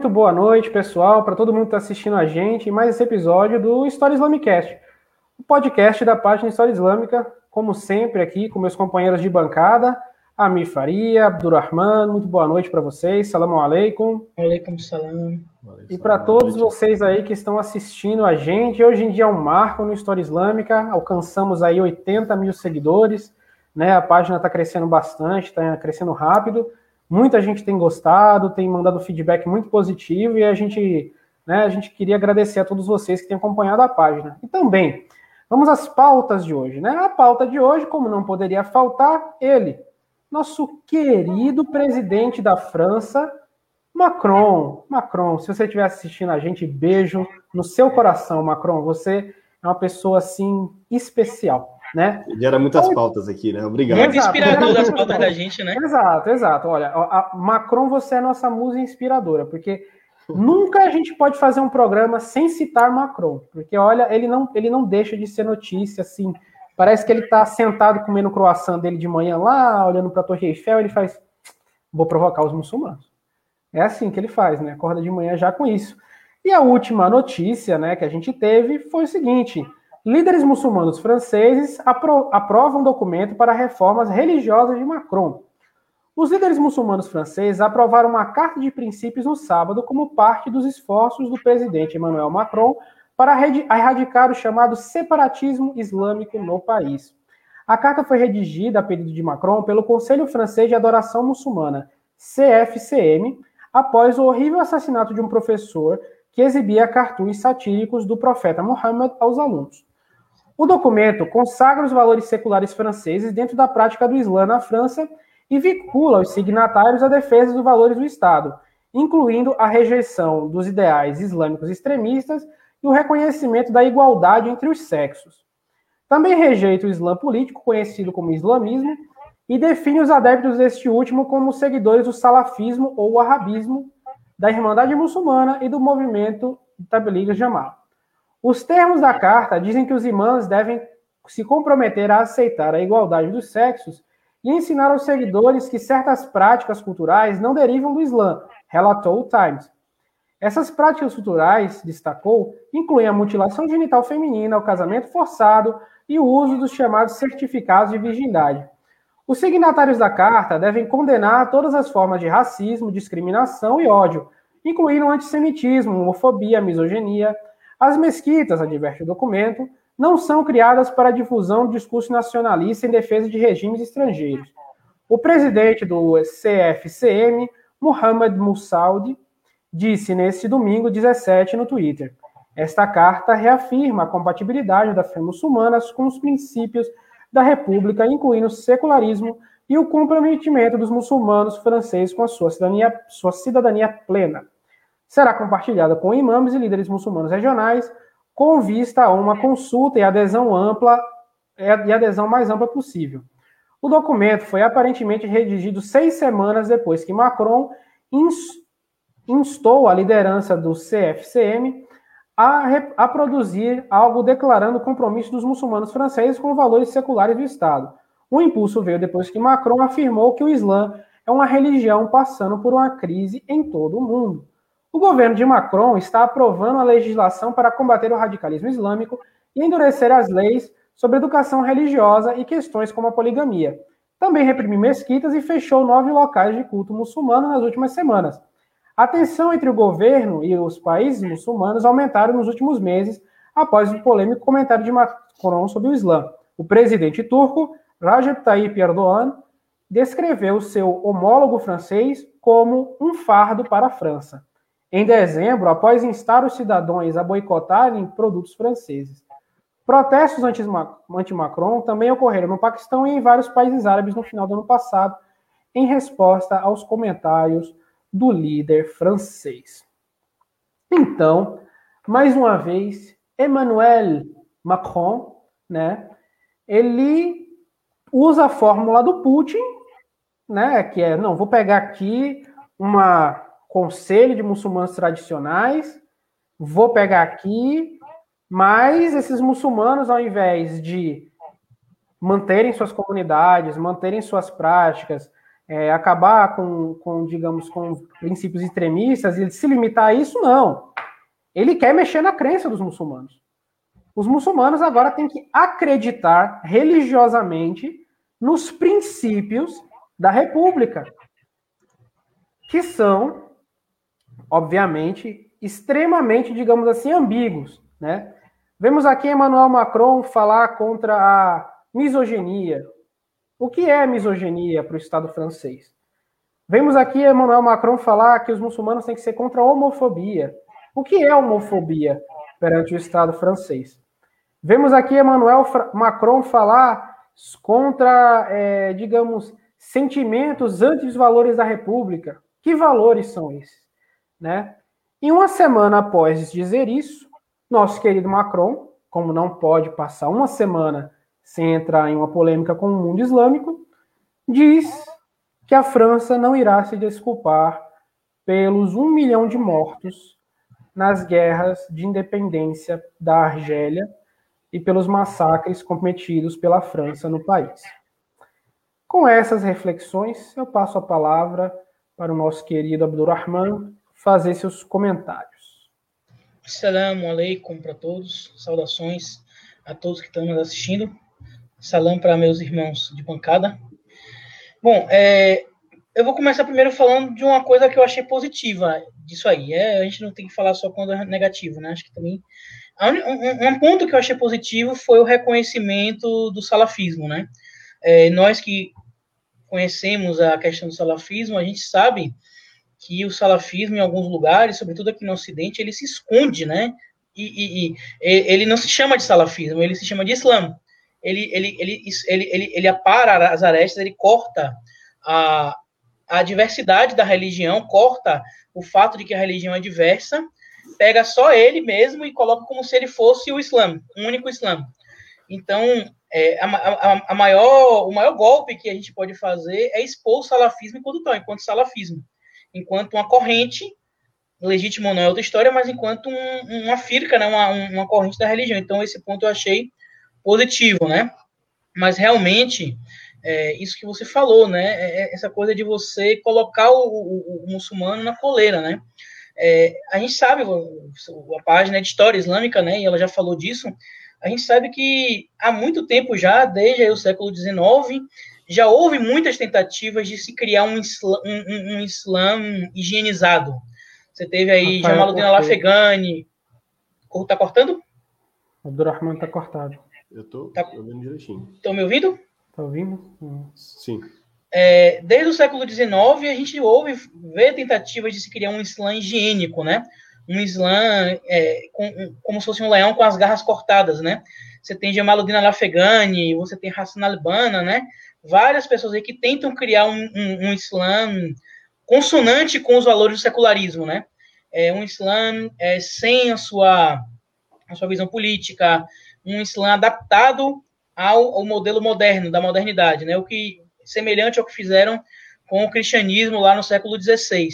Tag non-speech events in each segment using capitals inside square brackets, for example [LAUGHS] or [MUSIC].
muito boa noite, pessoal, para todo mundo que está assistindo a gente em mais esse episódio do História Islamicast, o podcast da página História Islâmica, como sempre aqui com meus companheiros de bancada, Amir Faria, Abdurrahman, muito boa noite para vocês, salam aleikum. Aleikum salam. E para todos vocês aí que estão assistindo a gente, hoje em dia é um marco no História Islâmica, alcançamos aí 80 mil seguidores, né? A página está crescendo bastante, está crescendo rápido. Muita gente tem gostado, tem mandado feedback muito positivo e a gente, né, a gente queria agradecer a todos vocês que têm acompanhado a página. E também, vamos às pautas de hoje, né? A pauta de hoje, como não poderia faltar, ele, nosso querido presidente da França, Macron. Macron, se você estiver assistindo a gente, beijo no seu coração, Macron. Você é uma pessoa assim especial né? Gera muitas então, pautas aqui, né? Obrigado. Muito inspirador das pautas da gente, né? Exato, exato. Olha, a Macron, você é nossa musa inspiradora, porque nunca a gente pode fazer um programa sem citar Macron, porque olha, ele não, ele não deixa de ser notícia, assim. Parece que ele está sentado comendo o croissant dele de manhã lá, olhando para a Torre Eiffel, ele faz, vou provocar os muçulmanos. É assim que ele faz, né? Acorda de manhã já com isso. E a última notícia, né, que a gente teve foi o seguinte: líderes muçulmanos franceses apro aprovam um documento para reformas religiosas de Macron. Os líderes muçulmanos franceses aprovaram uma carta de princípios no sábado como parte dos esforços do presidente Emmanuel Macron para erradicar o chamado separatismo islâmico no país. A carta foi redigida a pedido de Macron pelo Conselho Francês de Adoração Muçulmana, CFCM, após o horrível assassinato de um professor que exibia cartuns satíricos do profeta Muhammad aos alunos. O documento consagra os valores seculares franceses dentro da prática do Islã na França e vincula os signatários à defesa dos valores do Estado, incluindo a rejeição dos ideais islâmicos extremistas e o reconhecimento da igualdade entre os sexos. Também rejeita o Islã político, conhecido como islamismo, e define os adeptos deste último como seguidores do salafismo ou arabismo, da Irmandade Muçulmana e do movimento Tabligh Jamal. Os termos da carta dizem que os imãs devem se comprometer a aceitar a igualdade dos sexos e ensinar aos seguidores que certas práticas culturais não derivam do Islã, relatou o Times. Essas práticas culturais, destacou, incluem a mutilação genital feminina, o casamento forçado e o uso dos chamados certificados de virgindade. Os signatários da carta devem condenar todas as formas de racismo, discriminação e ódio, incluindo o antissemitismo, homofobia, misoginia, as mesquitas, adverte o documento, não são criadas para difusão de discurso nacionalista em defesa de regimes estrangeiros. O presidente do CFCM, Muhammad Moussaoudi, disse neste domingo 17 no Twitter: Esta carta reafirma a compatibilidade da fé muçulmana com os princípios da República, incluindo o secularismo e o comprometimento dos muçulmanos franceses com a sua cidadania, sua cidadania plena será compartilhada com imãs e líderes muçulmanos regionais, com vista a uma consulta e adesão ampla e adesão mais ampla possível. O documento foi aparentemente redigido seis semanas depois que Macron instou a liderança do CFCM a, a, produzir algo declarando o compromisso dos muçulmanos franceses com valores seculares do Estado. O impulso veio depois que Macron afirmou que o Islã é uma religião passando por uma crise em todo o mundo. O governo de Macron está aprovando a legislação para combater o radicalismo islâmico e endurecer as leis sobre educação religiosa e questões como a poligamia. Também reprimiu mesquitas e fechou nove locais de culto muçulmano nas últimas semanas. A tensão entre o governo e os países muçulmanos aumentaram nos últimos meses após o polêmico comentário de Macron sobre o Islã. O presidente turco, Recep Tayyip Erdogan, descreveu seu homólogo francês como um fardo para a França em dezembro, após instar os cidadãos a boicotarem produtos franceses. Protestos anti-Macron também ocorreram no Paquistão e em vários países árabes no final do ano passado, em resposta aos comentários do líder francês. Então, mais uma vez, Emmanuel Macron, né, ele usa a fórmula do Putin, né, que é, não, vou pegar aqui uma conselho de muçulmanos tradicionais, vou pegar aqui, mas esses muçulmanos, ao invés de manterem suas comunidades, manterem suas práticas, é, acabar com, com, digamos, com princípios extremistas e se limitar a isso, não. Ele quer mexer na crença dos muçulmanos. Os muçulmanos agora têm que acreditar religiosamente nos princípios da República, que são, obviamente, extremamente, digamos assim, ambíguos, né? Vemos aqui Emmanuel Macron falar contra a misoginia. O que é misoginia para o Estado francês? Vemos aqui Emmanuel Macron falar que os muçulmanos têm que ser contra a homofobia. O que é homofobia perante o Estado francês? Vemos aqui Emmanuel Macron falar contra, é, digamos, sentimentos anti os valores da República. Que valores são esses? Né? E uma semana após dizer isso, nosso querido Macron, como não pode passar uma semana sem entrar em uma polêmica com o mundo islâmico, diz que a França não irá se desculpar pelos um milhão de mortos nas guerras de independência da Argélia e pelos massacres cometidos pela França no país. Com essas reflexões, eu passo a palavra para o nosso querido Abdurrahman fazer seus comentários. Assalamu alaikum para todos, saudações a todos que estão nos assistindo. Salam para meus irmãos de bancada. Bom, é, eu vou começar primeiro falando de uma coisa que eu achei positiva disso aí. É, a gente não tem que falar só quando é negativo, né? Acho que também. Um, um ponto que eu achei positivo foi o reconhecimento do salafismo, né? É, nós que conhecemos a questão do salafismo, a gente sabe que o salafismo em alguns lugares, sobretudo aqui no Ocidente, ele se esconde, né? E, e, e ele não se chama de salafismo, ele se chama de Islã. Ele, ele, ele, ele, ele, ele apara as arestas, ele corta a, a diversidade da religião, corta o fato de que a religião é diversa, pega só ele mesmo e coloca como se ele fosse o Islã, o único Islã. Então, é, a, a, a, maior, o maior golpe que a gente pode fazer é expor o salafismo enquanto tal, enquanto salafismo enquanto uma corrente, legítimo não é outra história, mas enquanto um, uma firca, né, uma, uma corrente da religião. Então, esse ponto eu achei positivo, né? Mas realmente, é, isso que você falou, né? É, é essa coisa de você colocar o, o, o muçulmano na coleira, né? É, a gente sabe, a página de história islâmica, né? E ela já falou disso. A gente sabe que há muito tempo já, desde o século XIX, já houve muitas tentativas de se criar um Islã, um, um islã higienizado. Você teve aí Jamaluddin Al-Afghani. Tá cortando? Abdurrahman tá cortado. Eu tô tá... ouvindo direitinho. Estão me ouvindo? Tá ouvindo? Sim. É, desde o século XIX, a gente ouve ver tentativas de se criar um Islã higiênico, né? Um Islã é, com, como se fosse um leão com as garras cortadas, né? Você tem Jamaluddin Al-Afghani, você tem Hassan al-Banna, né? Várias pessoas aí que tentam criar um, um, um Islã consonante com os valores do secularismo, né? É um Islã é, sem a sua, a sua visão política, um Islã adaptado ao, ao, modelo moderno, da modernidade, né? O que semelhante ao que fizeram com o cristianismo lá no século XVI.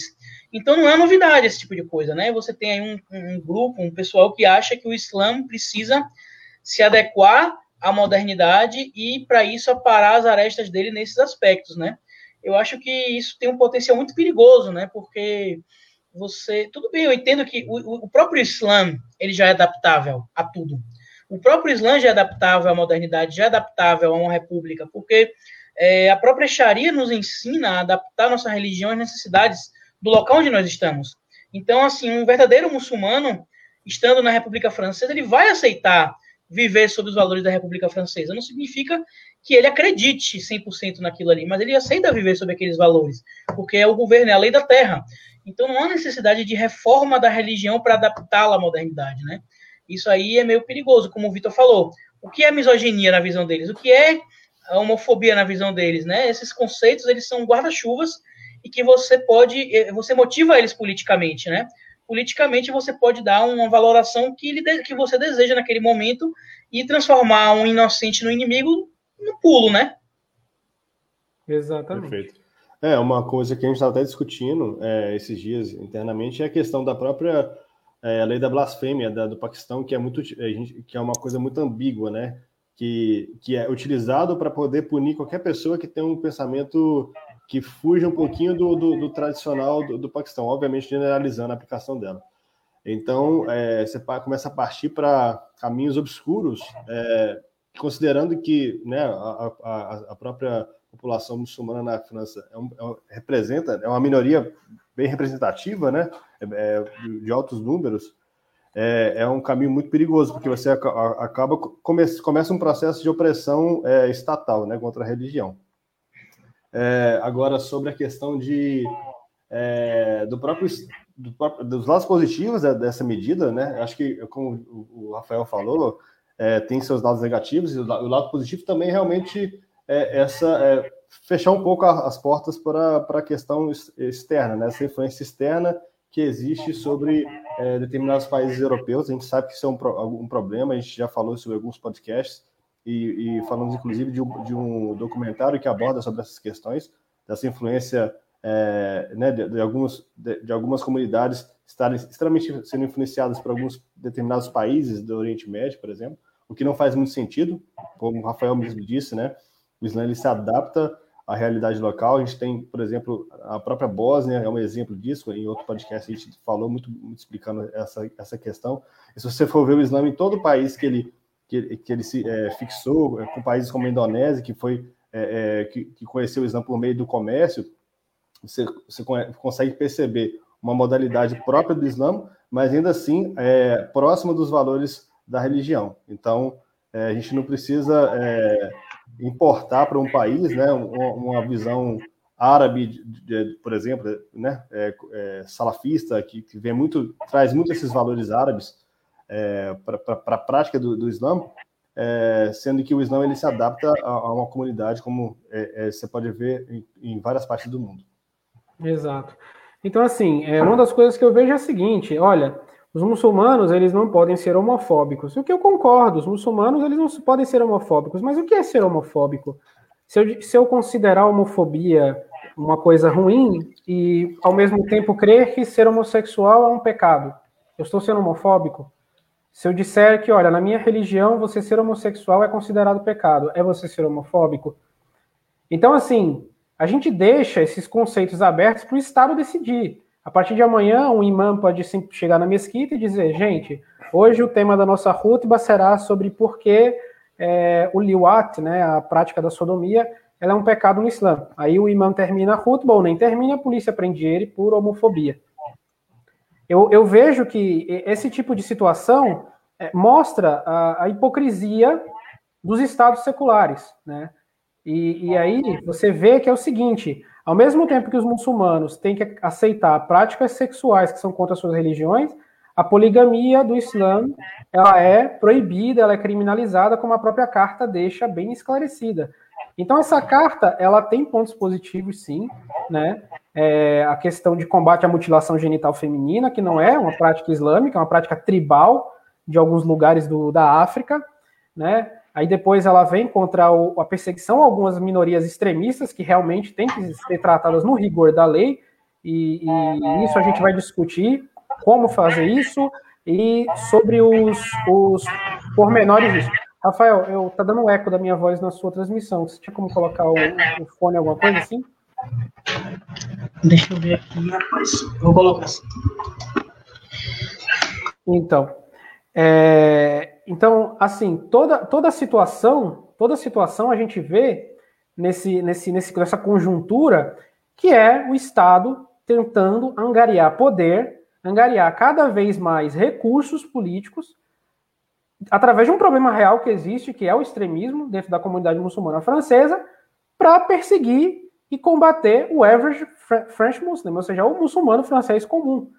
Então não é novidade esse tipo de coisa, né? Você tem aí um, um grupo, um pessoal que acha que o Islã precisa se adequar a modernidade e, para isso, aparar as arestas dele nesses aspectos, né? Eu acho que isso tem um potencial muito perigoso, né? Porque você... Tudo bem, eu entendo que o, o próprio Islã, ele já é adaptável a tudo. O próprio Islã já é adaptável à modernidade, já é adaptável a uma república, porque é, a própria Sharia nos ensina a adaptar nossa religião às necessidades do local onde nós estamos. Então, assim, um verdadeiro muçulmano, estando na República Francesa, ele vai aceitar viver sob os valores da República Francesa. Não significa que ele acredite 100% naquilo ali, mas ele aceita viver sob aqueles valores, porque é o governo, é a lei da terra. Então não há necessidade de reforma da religião para adaptá-la à modernidade, né? Isso aí é meio perigoso, como o Vitor falou. O que é misoginia na visão deles? O que é a homofobia na visão deles, né? Esses conceitos, eles são guarda-chuvas e que você pode, eh, você motiva eles politicamente, né? Politicamente você pode dar uma valoração que, ele, que você deseja naquele momento e transformar um inocente no inimigo no pulo, né? Exatamente. Perfeito. É, uma coisa que a gente estava até discutindo é, esses dias internamente é a questão da própria é, lei da blasfêmia da, do Paquistão, que é, muito, que é uma coisa muito ambígua, né? Que, que é utilizado para poder punir qualquer pessoa que tem um pensamento que fuge um pouquinho do, do, do tradicional do, do, Paquistão, obviamente generalizando a aplicação dela. Então, é, você começa a partir para caminhos obscuros, é, considerando que né, a, a, a, própria população muçulmana na França é um, é, representa, é uma minoria bem representativa, né, é, é, de altos números, é, é, um caminho muito perigoso, porque você acaba começa, começa um processo de opressão é, estatal né, contra a religião. É, agora, sobre a questão de, é, do próprio, do próprio, dos lados positivos dessa medida, né, acho que, como o Rafael falou, é, tem seus lados negativos, e o lado positivo também realmente é essa fechar um pouco as portas para, para a questão externa, né, essa influência externa que existe sobre é, determinados países europeus. A gente sabe que isso é um, um problema, a gente já falou sobre alguns podcasts e, e falamos inclusive de um, de um, documentário que aborda sobre essas questões, dessa influência é, né, de, de, alguns, de, de, algumas comunidades estarem extremamente sendo influenciadas por alguns determinados países do Oriente Médio, por exemplo, o que não faz muito sentido, como o Rafael mesmo disse, né? O Islã ele se adapta a realidade local. A gente tem, por exemplo, a própria Bósnia é um exemplo disso. Em outro podcast a gente falou muito, muito explicando essa, essa questão. E se você for ver o Islã em todo o país que ele, que, que ele se é, fixou, é, com países como a Indonésia, que foi é, é, que, que, conheceu o Islã por meio do comércio, você, você consegue perceber uma modalidade própria do Islã, mas ainda assim é, próxima dos valores da religião. Então, é, a gente não precisa importar para um país, né, uma, visão árabe, por exemplo, né, salafista, que, que, vem muito, traz muito esses valores árabes é, para a prática do, do Islã, é, sendo que o Islã ele se adapta a, a uma comunidade, como é, é, você pode ver em, em, várias partes do mundo. Exato. Então, assim, uma das coisas que eu vejo é a seguinte: olha, os muçulmanos, eles não podem ser homofóbicos. O que eu concordo, os muçulmanos, eles não podem ser homofóbicos. Mas o que é ser homofóbico? Se eu, se eu considerar a homofobia uma coisa ruim e, ao mesmo tempo, crer que ser homossexual é um pecado, eu estou sendo homofóbico? Se eu disser que, olha, na minha religião, você ser homossexual é considerado pecado, é você ser homofóbico? Então, assim, a gente deixa esses conceitos abertos para o Estado decidir. A partir de amanhã, um imã pode chegar na mesquita e dizer: gente, hoje o tema da nossa rutba será sobre por que é, o liwat, né, a prática da sodomia, ela é um pecado no Islã. Aí o imã termina a rutba ou nem termina, a polícia prende ele por homofobia. Eu, eu vejo que esse tipo de situação é, mostra a, a, hipocrisia dos estados seculares, né? E, e aí você vê que é o seguinte: ao mesmo tempo que os muçulmanos têm que aceitar práticas sexuais que são contra suas religiões, a poligamia do Islã ela é proibida, ela é criminalizada, como a própria carta deixa bem esclarecida. Então essa carta ela tem pontos positivos, sim, né? É, a questão de combate à mutilação genital feminina, que não é uma prática islâmica, é uma prática tribal de alguns lugares do, da África, né? Aí depois ela vem contra o, a perseguição a algumas minorias extremistas que realmente têm que ser tratadas no rigor da lei, e, e isso a gente vai discutir como fazer isso e sobre os, os pormenores disso. Rafael, eu tá dando um eco da minha voz na sua transmissão. Você tinha como colocar o, o fone, alguma coisa assim? Deixa eu ver aqui, rapaz. Vou colocar assim. Então, é, então, assim, toda, toda situação, toda situação a gente vê nesse, nesse, nesse, nessa conjuntura que é o Estado tentando angariar poder, angariar cada vez mais recursos políticos através de um problema real que existe, que é o extremismo dentro da comunidade muçulmana francesa, para perseguir e combater o average French Muslim, ou seja, o muçulmano francês comum.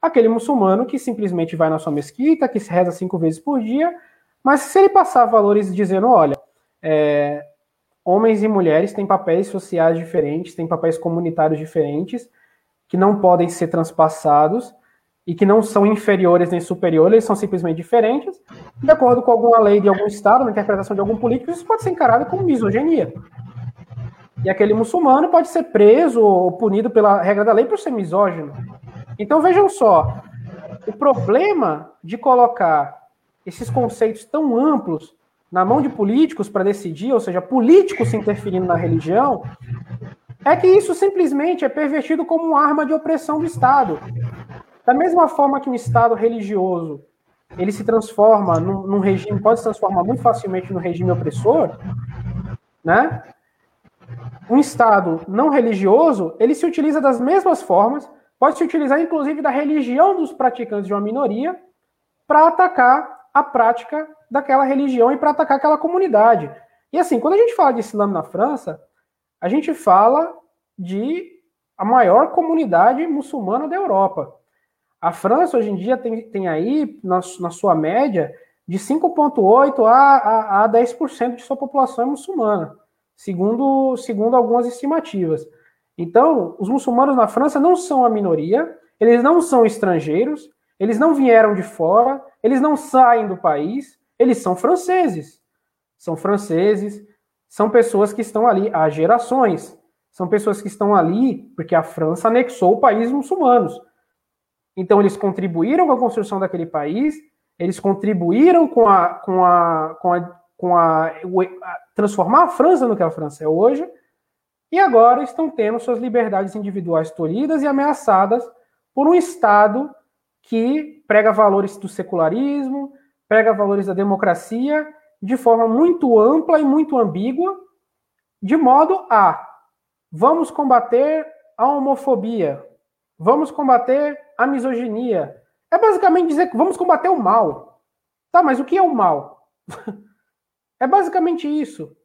Aquele muçulmano que simplesmente vai na sua mesquita, que se reza cinco vezes por dia, mas se ele passar valores dizendo, olha, é, homens e mulheres têm papéis sociais diferentes, têm papéis comunitários diferentes, que não podem ser transpassados e que não são inferiores nem superiores, eles são simplesmente diferentes, de acordo com alguma lei de algum estado, uma interpretação de algum político, isso pode ser encarado como misoginia. E aquele muçulmano pode ser preso ou punido pela regra da lei por ser misógino. Então vejam só, o problema de colocar esses conceitos tão amplos na mão de políticos para decidir, ou seja, políticos se interferindo na religião, é que isso simplesmente é pervertido como uma arma de opressão do Estado. Da mesma forma que um Estado religioso ele se transforma num, num regime, pode se transformar muito facilmente no regime opressor, né? Um Estado não religioso, ele se utiliza das mesmas formas, pode se utilizar inclusive da religião dos praticantes de uma minoria para atacar a prática daquela religião e para atacar aquela comunidade. E assim, quando a gente fala de Islã na França, a gente fala de a maior comunidade muçulmana da Europa. A França, hoje em dia, tem, tem aí, na, na sua média, de 5,8% a, a, a 10% de sua população é muçulmana, segundo, segundo algumas estimativas. Então, os muçulmanos na França não são a minoria, eles não são estrangeiros, eles não vieram de fora, eles não saem do país, eles são franceses. São franceses, são pessoas que estão ali há gerações. São pessoas que estão ali porque a França anexou o país muçulmanos. Então, eles contribuíram com a construção daquele país, eles contribuíram com a, com a, com a, com a, transformar a França no que a França é hoje, e agora estão tendo suas liberdades individuais tolhidas e ameaçadas por um Estado que prega valores do secularismo, prega valores da democracia de forma muito ampla e muito ambígua, de modo a vamos combater a homofobia, vamos combater a misoginia. É basicamente dizer que vamos combater o mal. Tá, mas o que é o mal? [LAUGHS] é basicamente isso.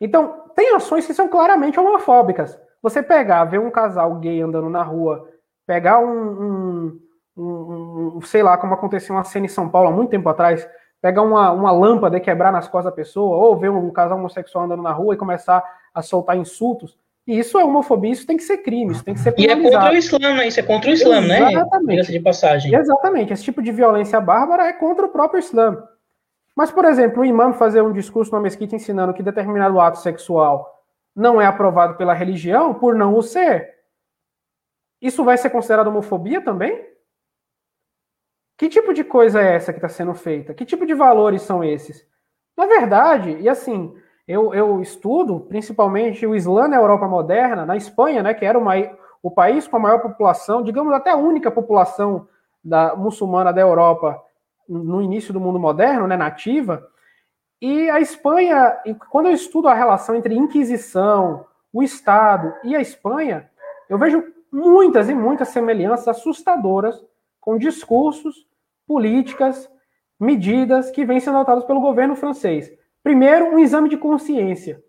Então, tem ações que são claramente homofóbicas. Você pegar, ver um casal gay andando na rua, pegar um, um, um, um sei lá, como aconteceu uma cena em São Paulo há muito tempo atrás, pegar uma, uma lâmpada e quebrar nas costas da pessoa, ou ver um casal homossexual andando na rua e começar a soltar insultos, e isso é homofobia, isso tem que ser crime, isso tem que ser penalizado. E é contra o Islã, né? Isso é contra o Islã, né? Exatamente. de passagem. Exatamente. Esse tipo de violência bárbara é contra o próprio Islã. Mas, por exemplo, o imã fazer um discurso na mesquita ensinando que determinado ato sexual não é aprovado pela religião, por não o ser, isso vai ser considerado homofobia também? Que tipo de coisa é essa que está sendo feita? Que tipo de valores são esses? Na verdade, e assim, eu, eu estudo principalmente o Islã na Europa moderna, na Espanha, né, que era uma, o país com a maior população, digamos até a única população da muçulmana da Europa no início do mundo moderno, né, nativa. E a Espanha, quando eu estudo a relação entre Inquisição, o Estado e a Espanha, eu vejo muitas e muitas semelhanças assustadoras com discursos, políticas, medidas que vêm sendo adotadas pelo governo francês. Primeiro, um exame de consciência.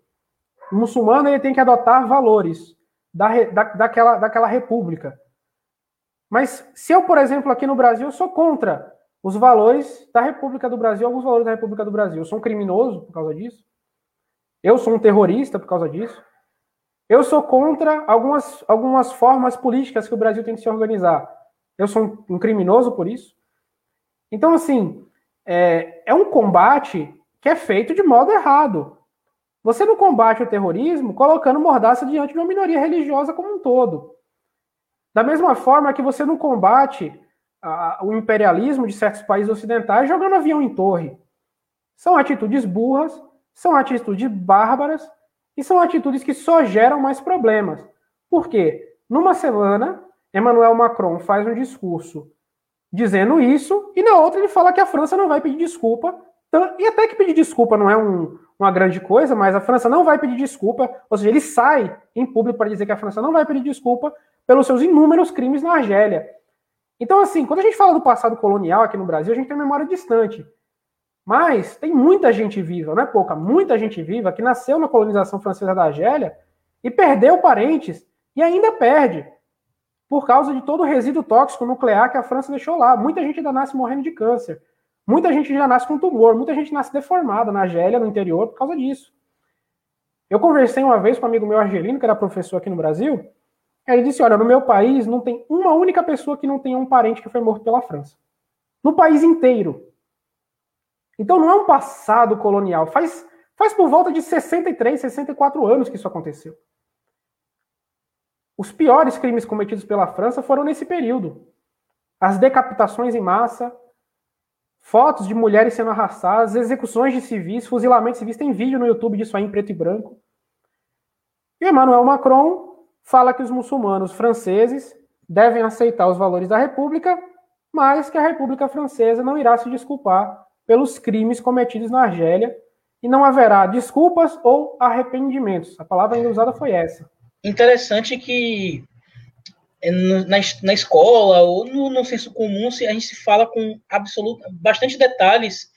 O muçulmano ele tem que adotar valores da, da, daquela, daquela república. Mas se eu, por exemplo, aqui no Brasil, sou contra os valores da República do Brasil, alguns valores da República do Brasil. Eu sou um criminoso por causa disso. Eu sou um terrorista por causa disso. Eu sou contra algumas, algumas formas políticas que o Brasil tem que se organizar. Eu sou um, um criminoso por isso. Então, assim, é, é um combate que é feito de modo errado. Você não combate o terrorismo colocando mordaça diante de uma minoria religiosa como um todo. Da mesma forma que você não combate o imperialismo de certos países ocidentais jogando avião em torre. São atitudes burras, são atitudes bárbaras e são atitudes que só geram mais problemas. Por quê? Numa semana, Emmanuel Macron faz um discurso dizendo isso, e na outra ele fala que a França não vai pedir desculpa então, e até que pedir desculpa não é um, uma grande coisa, mas a França não vai pedir desculpa, ou seja, ele sai em público para dizer que a França não vai pedir desculpa pelos seus inúmeros crimes na Argélia. Então, assim, quando a gente fala do passado colonial aqui no Brasil, a gente tem memória distante. Mas tem muita gente viva, não é pouca, muita gente viva que nasceu na colonização francesa da Argélia e perdeu parentes e ainda perde por causa de todo o resíduo tóxico nuclear que a França deixou lá. Muita gente ainda nasce morrendo de câncer. Muita gente já nasce com tumor, muita gente nasce deformada na Argélia, no interior, por causa disso. Eu conversei uma vez com um amigo meu argelino, que era professor aqui no Brasil, ele disse: Olha, no meu país não tem uma única pessoa que não tenha um parente que foi morto pela França. No país inteiro. Então não é um passado colonial. Faz, faz por volta de 63, 64 anos que isso aconteceu. Os piores crimes cometidos pela França foram nesse período. As decapitações em massa, fotos de mulheres sendo arrastadas, execuções de civis, fuzilamentos civis. Tem vídeo no YouTube disso aí em preto e branco. E Emmanuel Macron fala que os muçulmanos franceses devem aceitar os valores da República, mas que a República Francesa não irá se desculpar pelos crimes cometidos na Argélia e não haverá desculpas ou arrependimentos. A palavra ainda usada foi essa. Interessante que na, na escola ou no, no senso comum a gente se fala com absoluto, bastante detalhes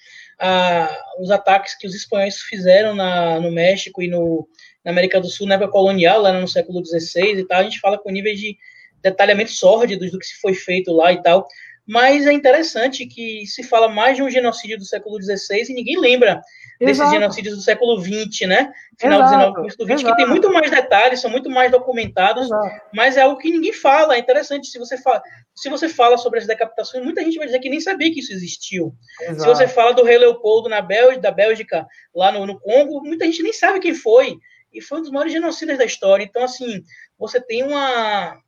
os ataques que os espanhóis fizeram na, no México e no, na América do Sul na época colonial, lá no século XVI e tal, a gente fala com níveis de detalhamento sórdidos do que se foi feito lá e tal, mas é interessante que se fala mais de um genocídio do século XVI e ninguém lembra desses Exato. genocídios do século XX, né? Final Exato. 19, começo do XX, Exato. que tem muito mais detalhes, são muito mais documentados, Exato. mas é algo que ninguém fala. É interessante, se você fala, se você fala sobre as decapitações, muita gente vai dizer que nem sabia que isso existiu. Se você fala do rei Leopoldo na Bélgica, da Bélgica, lá no, no Congo, muita gente nem sabe quem foi. E foi um dos maiores genocidas da história. Então, assim, você tem uma,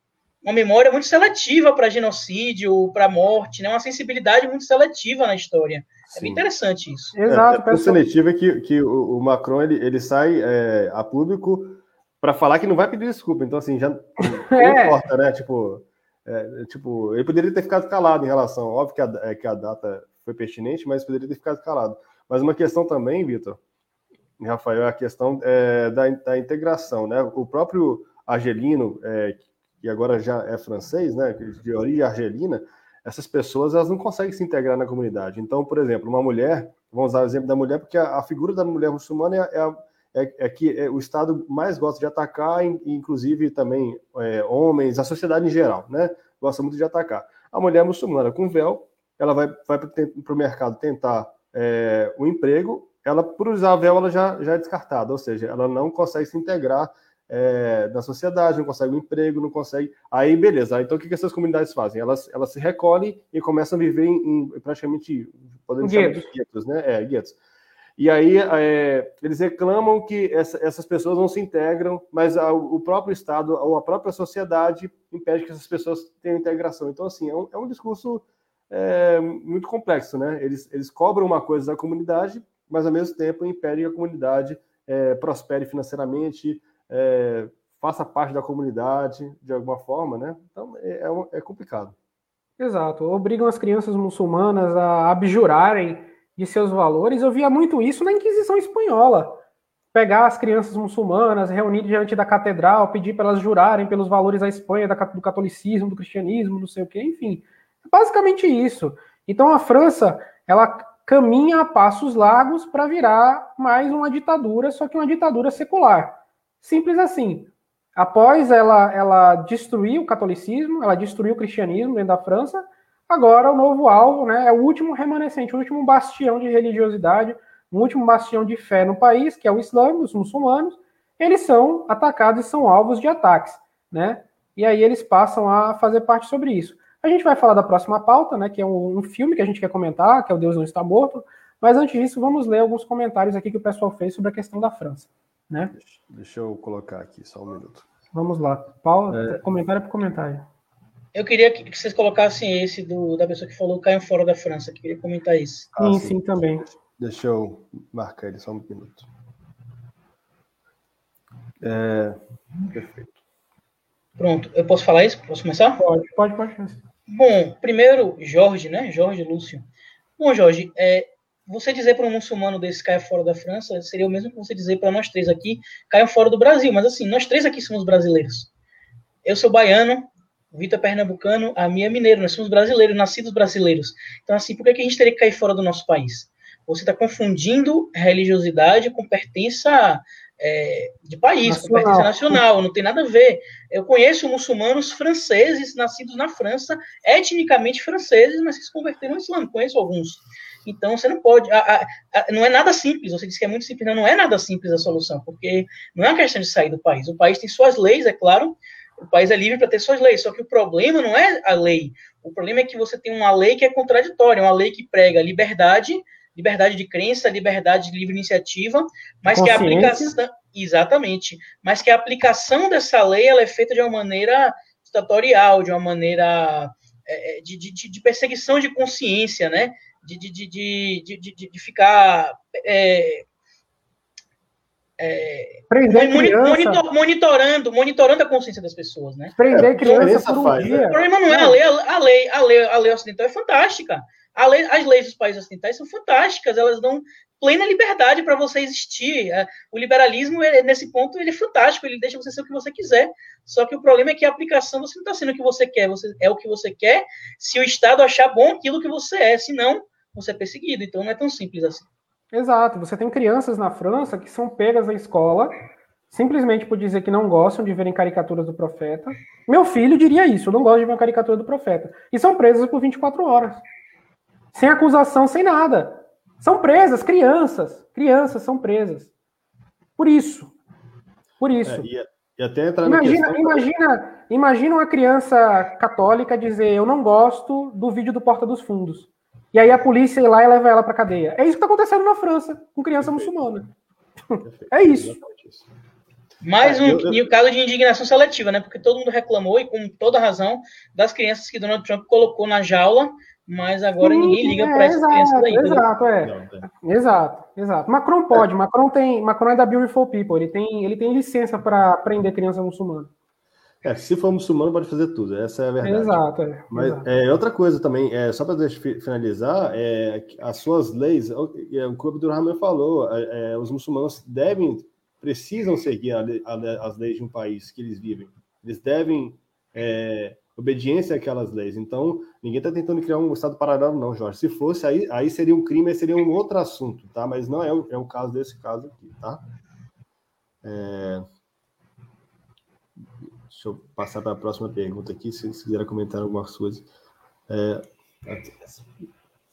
uma memória muito seletiva para genocídio, para morte, né? uma sensibilidade muito seletiva na história. Sim. É bem interessante isso. Exato. É, é tão seletiva que, que o, o Macron ele, ele sai é, a público para falar que não vai pedir desculpa. Então, assim, já [LAUGHS] não é. importa, né? Tipo, é, tipo, ele poderia ter ficado calado em relação. Óbvio que a, é, que a data foi pertinente, mas poderia ter ficado calado. Mas uma questão também, Vitor, Rafael, é a questão é, da, da integração, né? O próprio Argelino, é, que agora já é francês, né, de origem argelina, essas pessoas elas não conseguem se integrar na comunidade. Então, por exemplo, uma mulher, vamos usar o exemplo da mulher, porque a, a figura da mulher muçulmana é, é, é, é que é, o Estado mais gosta de atacar, inclusive também é, homens, a sociedade em geral, né, gosta muito de atacar. A mulher muçulmana com véu, ela vai, vai para o mercado tentar é, um emprego, ela, por usar véu, ela já, já é descartada, ou seja, ela não consegue se integrar é, da sociedade, não consegue um emprego, não consegue. Aí, beleza. Então, o que, que essas comunidades fazem? Elas, elas se recolhem e começam a viver em, em praticamente, podemos chamar de guetos, né? É, guetos. E aí, é, eles reclamam que essa, essas pessoas não se integram, mas a, o próprio Estado ou a própria sociedade impede que essas pessoas tenham integração. Então, assim, é um, é um discurso é, muito complexo, né? Eles, eles cobram uma coisa da comunidade, mas ao mesmo tempo impedem que a comunidade é, prospere financeiramente, é, faça parte da comunidade de alguma forma, né? Então é, é, é complicado. Exato. Obrigam as crianças muçulmanas a abjurarem de seus valores. Eu via muito isso na Inquisição Espanhola. Pegar as crianças muçulmanas, reunir diante da catedral, pedir para elas jurarem pelos valores da Espanha, do catolicismo, do cristianismo, não sei o quê, enfim. Basicamente isso. Então a França, ela caminha a passos largos para virar mais uma ditadura, só que uma ditadura secular. Simples assim. Após ela, ela destruir o catolicismo, ela destruiu o cristianismo dentro da França, agora o novo alvo né, é o último remanescente, o último bastião de religiosidade, o último bastião de fé no país, que é o Islã, os muçulmanos, eles são atacados e são alvos de ataques, né? E aí eles passam a fazer parte sobre isso. A gente vai falar da próxima pauta, né, que é um, um filme que a gente quer comentar, que é o Deus Não Está Morto, mas antes disso, vamos ler alguns comentários aqui que o pessoal fez sobre a questão da França né? Deixa eu colocar aqui só um minuto. Vamos lá. Paulo, é... comentário por comentário. Eu queria que vocês colocassem esse do, da pessoa que falou caiam fora da França, que queria comentar isso. Ah, sim, sim, também. Deixa eu marcar ele só um minuto. É... Perfeito. Pronto, eu posso falar isso? Posso começar? Pode, pode, pode. Bom, primeiro, Jorge, né? Jorge Lúcio. Bom, Jorge, é, você dizer para um muçulmano desse caia fora da França seria o mesmo que você dizer para nós três aqui caiam fora do Brasil. Mas assim, nós três aqui somos brasileiros. Eu sou baiano, o Vitor é pernambucano, a minha é mineiro. Nós somos brasileiros, nascidos brasileiros. Então, assim, por que, a gente teria que cair fora do nosso país? Você está confundindo religiosidade com pertença é, de país, nacional. com pertença nacional. Não tem nada a ver. Eu conheço muçulmanos franceses nascidos na França, etnicamente franceses, mas que se converteram ao Islã. Conheço alguns. Então, você não pode. A, a, a, não é nada simples. Você disse que é muito simples. Não, não é nada simples a solução, porque não é uma questão de sair do país. O país tem suas leis, é claro. O país é livre para ter suas leis. Só que o problema não é a lei. O problema é que você tem uma lei que é contraditória, uma lei que prega liberdade, liberdade de crença, liberdade de livre iniciativa, mas que a aplicação. Exatamente. Mas que a aplicação dessa lei ela é feita de uma maneira ditatorial, de uma maneira é, de, de, de perseguição de consciência, né? De, de, de, de, de, de ficar é, é, Prender criança, monitor, monitorando, monitorando a consciência das pessoas, né? prender É, criança por um faz, O dia. problema não é a lei, a lei, a lei, a lei ocidental é fantástica. A lei- as leis dos países ocidentais são fantásticas, elas dão plena liberdade para você existir. É, O liberalismo, ele- nesse ponto, ele é fantástico, ele deixa você ser o que você quiser. Só que o problema é que a aplicação você não está sendo o que você quer, você é o que você quer se o Estado achar bom aquilo que você é, senão você é perseguido. Então não é tão simples assim. Exato. Você tem crianças na França que são pegas na escola simplesmente por dizer que não gostam de verem caricaturas do profeta. Meu filho diria isso, eu não gosto de ver uma caricatura do profeta. E são presas por 24 horas. Sem acusação, sem nada. São presas, crianças. Crianças são presas. Por isso. Por isso. É, e, e até entrar na Imagina, questão. imagina, imagina uma criança católica dizer eu não gosto do vídeo do Porta dos Fundos. E aí a polícia ir lá e leva ela para cadeia. É isso que está acontecendo na França com criança Perfeito. muçulmana. Perfeito, É isso. Mais É, um, eu- eu- e o caso de indignação seletiva, né? Porque todo mundo reclamou, e com toda razão, das crianças que Donald Trump colocou na jaula, mas agora Sim, ninguém liga é, para essas crianças exato, né? Exato, é. Não, é. Exato, exato. Macron pode, Macron tem, Macron é da Beautiful People, ele tem, ele tem licença para prender criança muçulmana. É, se for muçulmano, pode fazer tudo. Essa é a verdade. Exato, é. Mas exato. é, outra coisa também, é, só para finalizar, é, as suas leis, o é, o que o Abdurrahman falou, é, é, os muçulmanos devem, precisam seguir a a as leis de um país que eles vivem. Eles devem obediência àquelas leis. Então, ninguém está tentando criar um estado paralelo, não, Jorge. Se fosse, aí, aí seria um crime, aí seria um outro assunto, tá? Mas não é, o- é o caso desse caso aqui, tá? É, Deixa eu passar para a próxima pergunta aqui, se vocês quiserem comentar alguma coisa. É,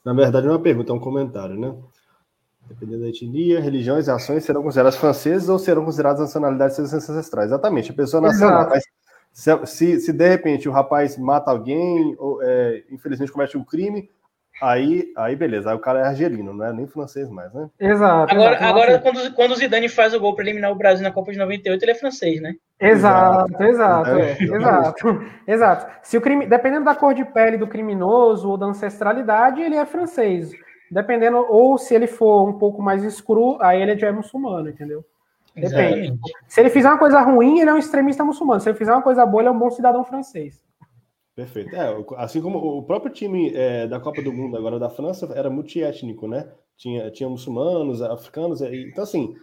na verdade, não é uma pergunta, é um comentário, né? Dependendo da etnia, religiões e ações serão consideradas francesas ou serão consideradas nacionalidades de seus ancestrais. Exatamente, a pessoa. Mas se, se, se, de repente o rapaz mata alguém, ou é, infelizmente comete um crime, aí, aí beleza, aí o cara é argelino, não é nem francês mais, né? Exato. Agora, exato. agora quando, quando o Zidane faz o gol para eliminar o Brasil na Copa de 98, ele é francês, né? Exato, exato, é, É, exato, [LAUGHS] exato. Se o crime, dependendo da cor de pele do criminoso ou da ancestralidade, ele é francês. Dependendo, ou se ele for um pouco mais escuro, aí ele já é muçulmano, entendeu? Depende. Exatamente. Se ele fizer uma coisa ruim, ele é um extremista muçulmano. Se ele fizer uma coisa boa, ele é um bom cidadão francês. Perfeito. É, assim como o próprio time é, da Copa do Mundo agora da França era multiétnico, né? Tinha, tinha muçulmanos, africanos, então assim,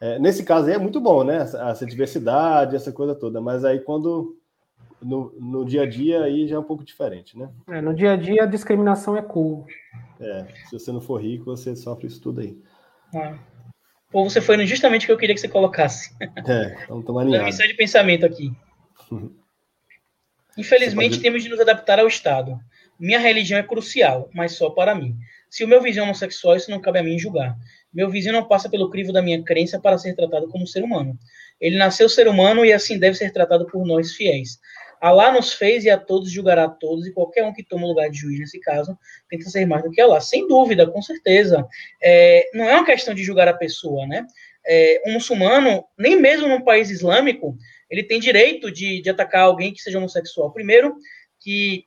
é, nesse caso aí é muito bom, né? Essa, essa diversidade, essa coisa toda, mas aí quando no, no dia a dia aí já é um pouco diferente, né? É, no dia a dia, a discriminação é cool. É, se você não for rico, você sofre isso tudo aí. Ah. Pô, você foi justamente o que eu queria que você colocasse. [LAUGHS] É, então alinhados. missão de pensamento aqui. [LAUGHS] Infelizmente, pode- temos de nos adaptar ao Estado. Minha religião é crucial, mas só para mim. Se o meu vizinho é homossexual, isso não cabe a mim julgar. Meu vizinho não passa pelo crivo da minha crença para ser tratado como ser humano. Ele nasceu ser humano e assim deve ser tratado por nós fiéis. Alá nos fez e a todos julgará a todos, e qualquer um que toma o lugar de juiz nesse caso tenta ser mais do que Alá. Sem dúvida, com certeza. É, não é uma questão de julgar a pessoa, né? É, um muçulmano, nem mesmo num país islâmico, ele tem direito de, de atacar alguém que seja homossexual. Primeiro, que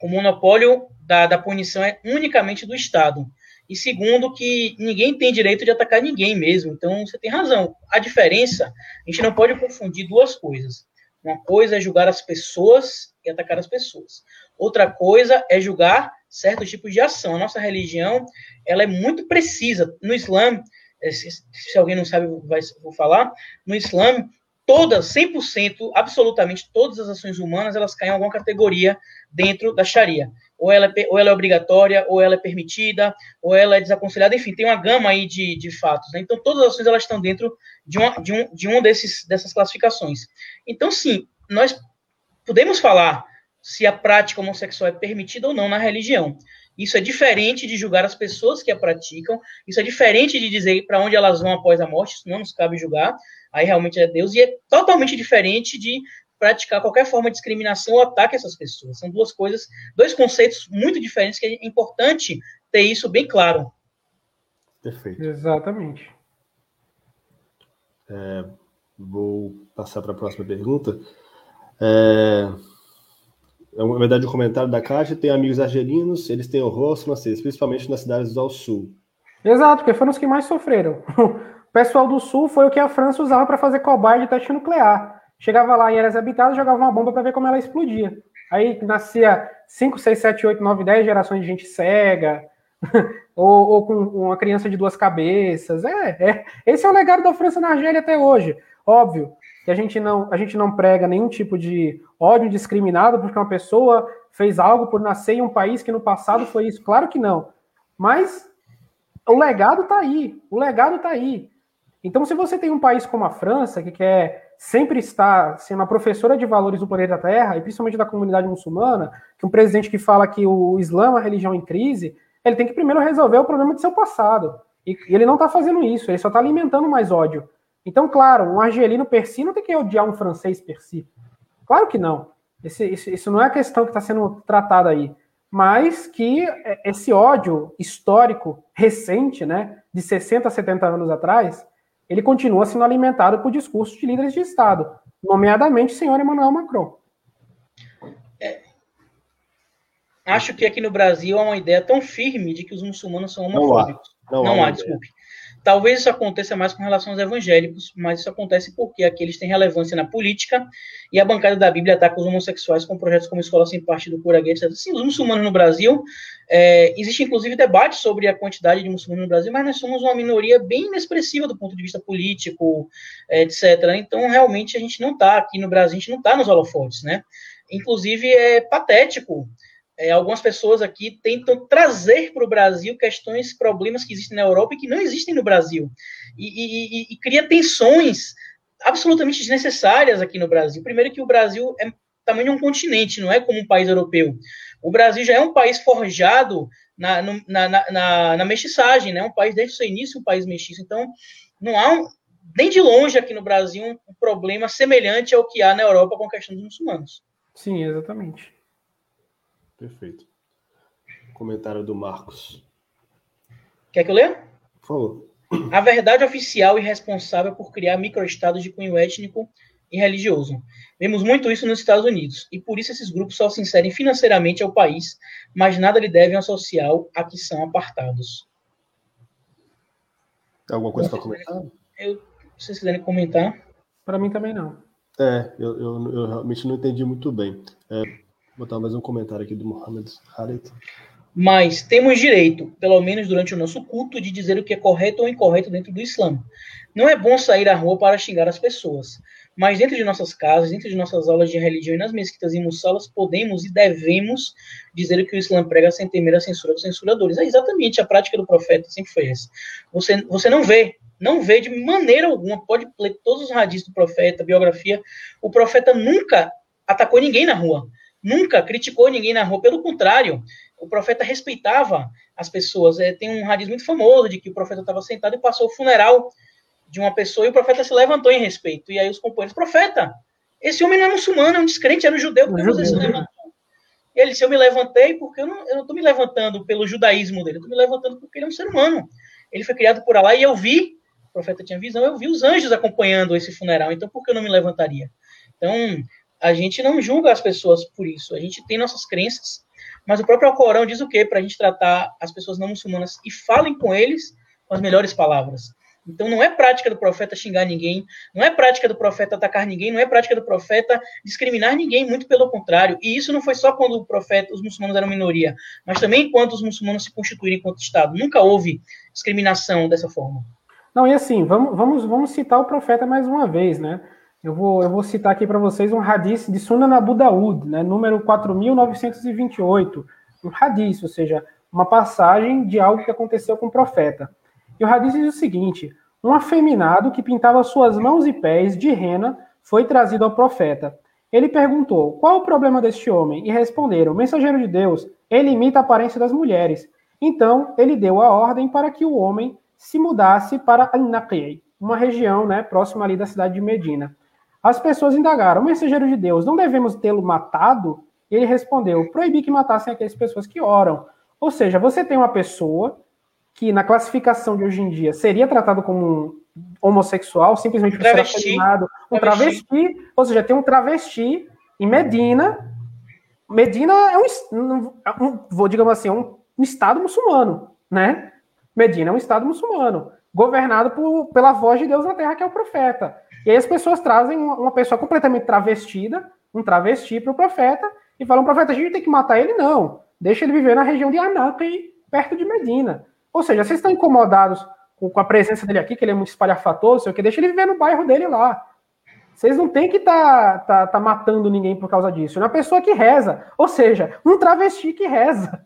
o monopólio da, da punição é unicamente do Estado. E segundo, que ninguém tem direito de atacar ninguém mesmo. Então, você tem razão. A diferença, a gente não pode confundir duas coisas. Uma coisa é julgar as pessoas e atacar as pessoas. Outra coisa é julgar certos tipos de ação. A nossa religião, ela é muito precisa. No Islã, eh, se, alguém não sabe, vai, vou falar, no Islã, todas, 100%, absolutamente todas as ações humanas, elas caem em alguma categoria dentro da Sharia. Ou ela, é, ou ela é obrigatória, ou ela é permitida, ou ela é desaconselhada, enfim, tem uma gama aí de, de fatos. né? Então, todas as ações elas estão dentro de, uma, de um, de um desses, dessas classificações. Então, sim, nós podemos falar se a prática homossexual é permitida ou não na religião. Isso é diferente de julgar as pessoas que a praticam, isso é diferente de dizer para onde elas vão após a morte, isso não nos cabe julgar, aí realmente é Deus, e é totalmente diferente de praticar qualquer forma de discriminação ou ataque a essas pessoas. São duas coisas, dois conceitos muito diferentes que é importante ter isso bem claro. Perfeito. Exatamente. Vou passar para a próxima pergunta. É, é, na verdade, o comentário da Caixa tem amigos argelinos, eles têm horror aos franceses, principalmente nas cidades ao sul. Exato, porque foram os que mais sofreram. [LAUGHS] O pessoal do Sul foi o que a França usava para fazer cobaia de teste nuclear. Chegava lá em áreas habitadas, jogava uma bomba para ver como ela explodia. Aí nascia 5, 6, 7, 8, 9, 10 gerações de gente cega, [LAUGHS] ou, ou, com uma criança de duas cabeças. É, é, esse é o legado da França na Argélia até hoje. Óbvio que a gente não, a gente não prega nenhum tipo de ódio discriminado porque uma pessoa fez algo por nascer em um país que no passado foi isso. Claro que não. Mas o legado está aí. O legado está aí. Então, se você tem um país como a França, que quer sempre estar sendo a professora de valores do planeta Terra, e principalmente da comunidade muçulmana, que um presidente que fala que o Islã é uma religião em crise, ele tem que primeiro resolver o problema de seu passado. E ele não está fazendo isso, ele só está alimentando mais ódio. Então, claro, um argelino per si não tem que odiar um francês per si. Claro que não. Esse, esse, isso não é a questão que está sendo tratada aí. Mas que esse ódio histórico recente, né, de 60, 70 anos atrás, ele continua sendo alimentado por discursos de líderes de Estado, nomeadamente o senhor Emmanuel Macron. É, acho que aqui no Brasil há uma ideia tão firme de que os muçulmanos são homofóbicos. Não há, não, não há, há desculpe. Talvez isso aconteça mais com relação aos evangélicos, mas isso acontece porque aqui eles têm relevância na política e a bancada da Bíblia ataca os homossexuais com projetos como Escola Sem Partido Cura Gay, etc. Sim, os muçulmanos no Brasil, é, existe inclusive debate sobre a quantidade de muçulmanos no Brasil, mas nós somos uma minoria bem inexpressiva do ponto de vista político, é, etc. Então, realmente, a gente não está aqui no Brasil, a gente não está nos holofotes, né? Inclusive, é patético é, algumas pessoas aqui tentam trazer para o Brasil questões, problemas que existem na Europa e que não existem no Brasil. E, e, e, cria tensões absolutamente desnecessárias aqui no Brasil. Primeiro que o Brasil é tamanho de um continente, não é como um país europeu. O Brasil já é um país forjado na, na, na, na, na mestiçagem, né? um país desde o seu início um país mestiço. Então, não há um, nem de longe aqui no Brasil um problema semelhante ao que há na Europa com a questão dos muçulmanos. Sim, exatamente. Perfeito. Comentário do Marcos. Quer que eu leia? Por favor. A verdade oficial e responsável por criar microestados de cunho étnico e religioso. Vemos muito isso nos Estados Unidos, e por isso esses grupos só se inserem financeiramente ao país, mas nada lhe devem ao social a que são apartados. Tem alguma coisa para comentar? Eu, se vocês quiserem comentar. Para mim também não. É, eu, eu, eu, realmente não entendi muito bem. É, botar mais um comentário aqui do Mohamed Khalid. Mas temos direito, pelo menos durante o nosso culto, de dizer o que é correto ou incorreto dentro do Islã. Não é bom sair à rua para xingar as pessoas, mas dentro de nossas casas, dentro de nossas aulas de religião e nas mesquitas e mussalas, podemos e devemos dizer o que o Islã prega sem temer a censura dos censuradores. É exatamente a prática do profeta sempre foi essa. Você, você não vê, não vê de maneira alguma, pode ler todos os hadiths do profeta, biografia, o profeta nunca atacou ninguém na rua nunca criticou ninguém na rua, pelo contrário, o profeta respeitava as pessoas. É, tem um radiz muito famoso de que o profeta estava sentado e passou o funeral de uma pessoa e o profeta se levantou em respeito. E aí os companheiros, profeta, esse homem não é muçulmano, é um descrente, era um judeu, por que você se levantou? Ele disse, eu me levantei porque eu não estou me levantando pelo judaísmo dele, eu estou me levantando porque ele é um ser humano. Ele foi criado por Allah e eu vi, o profeta tinha visão, eu vi os anjos acompanhando esse funeral, então por que eu não me levantaria? Então, a gente não julga as pessoas por isso. A gente tem nossas crenças, mas o próprio Alcorão diz o quê? Para a gente tratar as pessoas não muçulmanas e falem com eles com as melhores palavras. Então não é prática do profeta xingar ninguém, não é prática do profeta atacar ninguém, não é prática do profeta discriminar ninguém, muito pelo contrário. E isso não foi só quando o profeta, os muçulmanos eram minoria, mas também enquanto os muçulmanos se constituíram enquanto Estado. Nunca houve discriminação dessa forma. Não, e assim, vamos, vamos, vamos citar o profeta mais uma vez, né? Eu vou, eu vou citar aqui para vocês um hadith de Sunan Abu Daud, né, número 4928, um hadith, ou seja, uma passagem de algo que aconteceu com o profeta. E o hadith diz o seguinte: um afeminado que pintava suas mãos e pés de rena foi trazido ao profeta. Ele perguntou: Qual o problema deste homem? E responderam: Mensageiro de Deus, ele imita a aparência das mulheres. Então ele deu a ordem para que o homem se mudasse para An-Naqi, uma região né, próxima ali da cidade de Medina. As pessoas indagaram: mensageiro de Deus, não devemos tê-lo matado? E ele respondeu: proibi que matassem aquelas pessoas que oram. Ou seja, você tem uma pessoa que na classificação de hoje em dia seria tratado como um homossexual, simplesmente por ser afeminado, um travesti. travesti, ou seja, tem um travesti em Medina. Medina é um, um vou digamos assim, um, um estado muçulmano, né? Medina é um estado muçulmano. governado por, pela voz de Deus na terra, que é o profeta. E aí as pessoas trazem uma pessoa completamente travestida, um travesti para o profeta, e falam, profeta, a gente tem que matar ele? Não. Deixa ele viver na região de Anape, perto de Medina. Ou seja, vocês estão incomodados com, a presença dele aqui, que ele é muito espalhafatoso, sei o que, deixa ele viver no bairro dele lá. Vocês não têm que estar tá, tá, tá matando ninguém por causa disso. É uma pessoa que reza. Ou seja, um travesti que reza.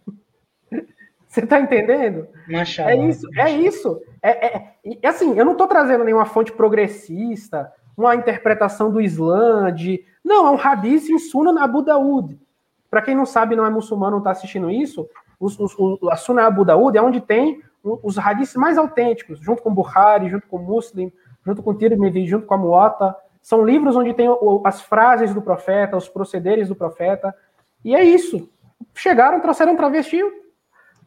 Você está entendendo? Machala, é isso, é isso. É, é, é, assim, eu não estou trazendo nenhuma fonte progressista, uma interpretação do Islã, de. Não, é um hadith em Sunan Abu Daud. Para quem não sabe, não é muçulmano, não está assistindo isso, os, os, o, a Sunan Abu Daud é onde tem os hadiths mais autênticos, junto com Bukhari, junto com Muslim, junto com Tirmidhi, junto com a Muata. São livros onde tem as frases do profeta, os procederes do profeta. E é isso. Chegaram, trouxeram travesti.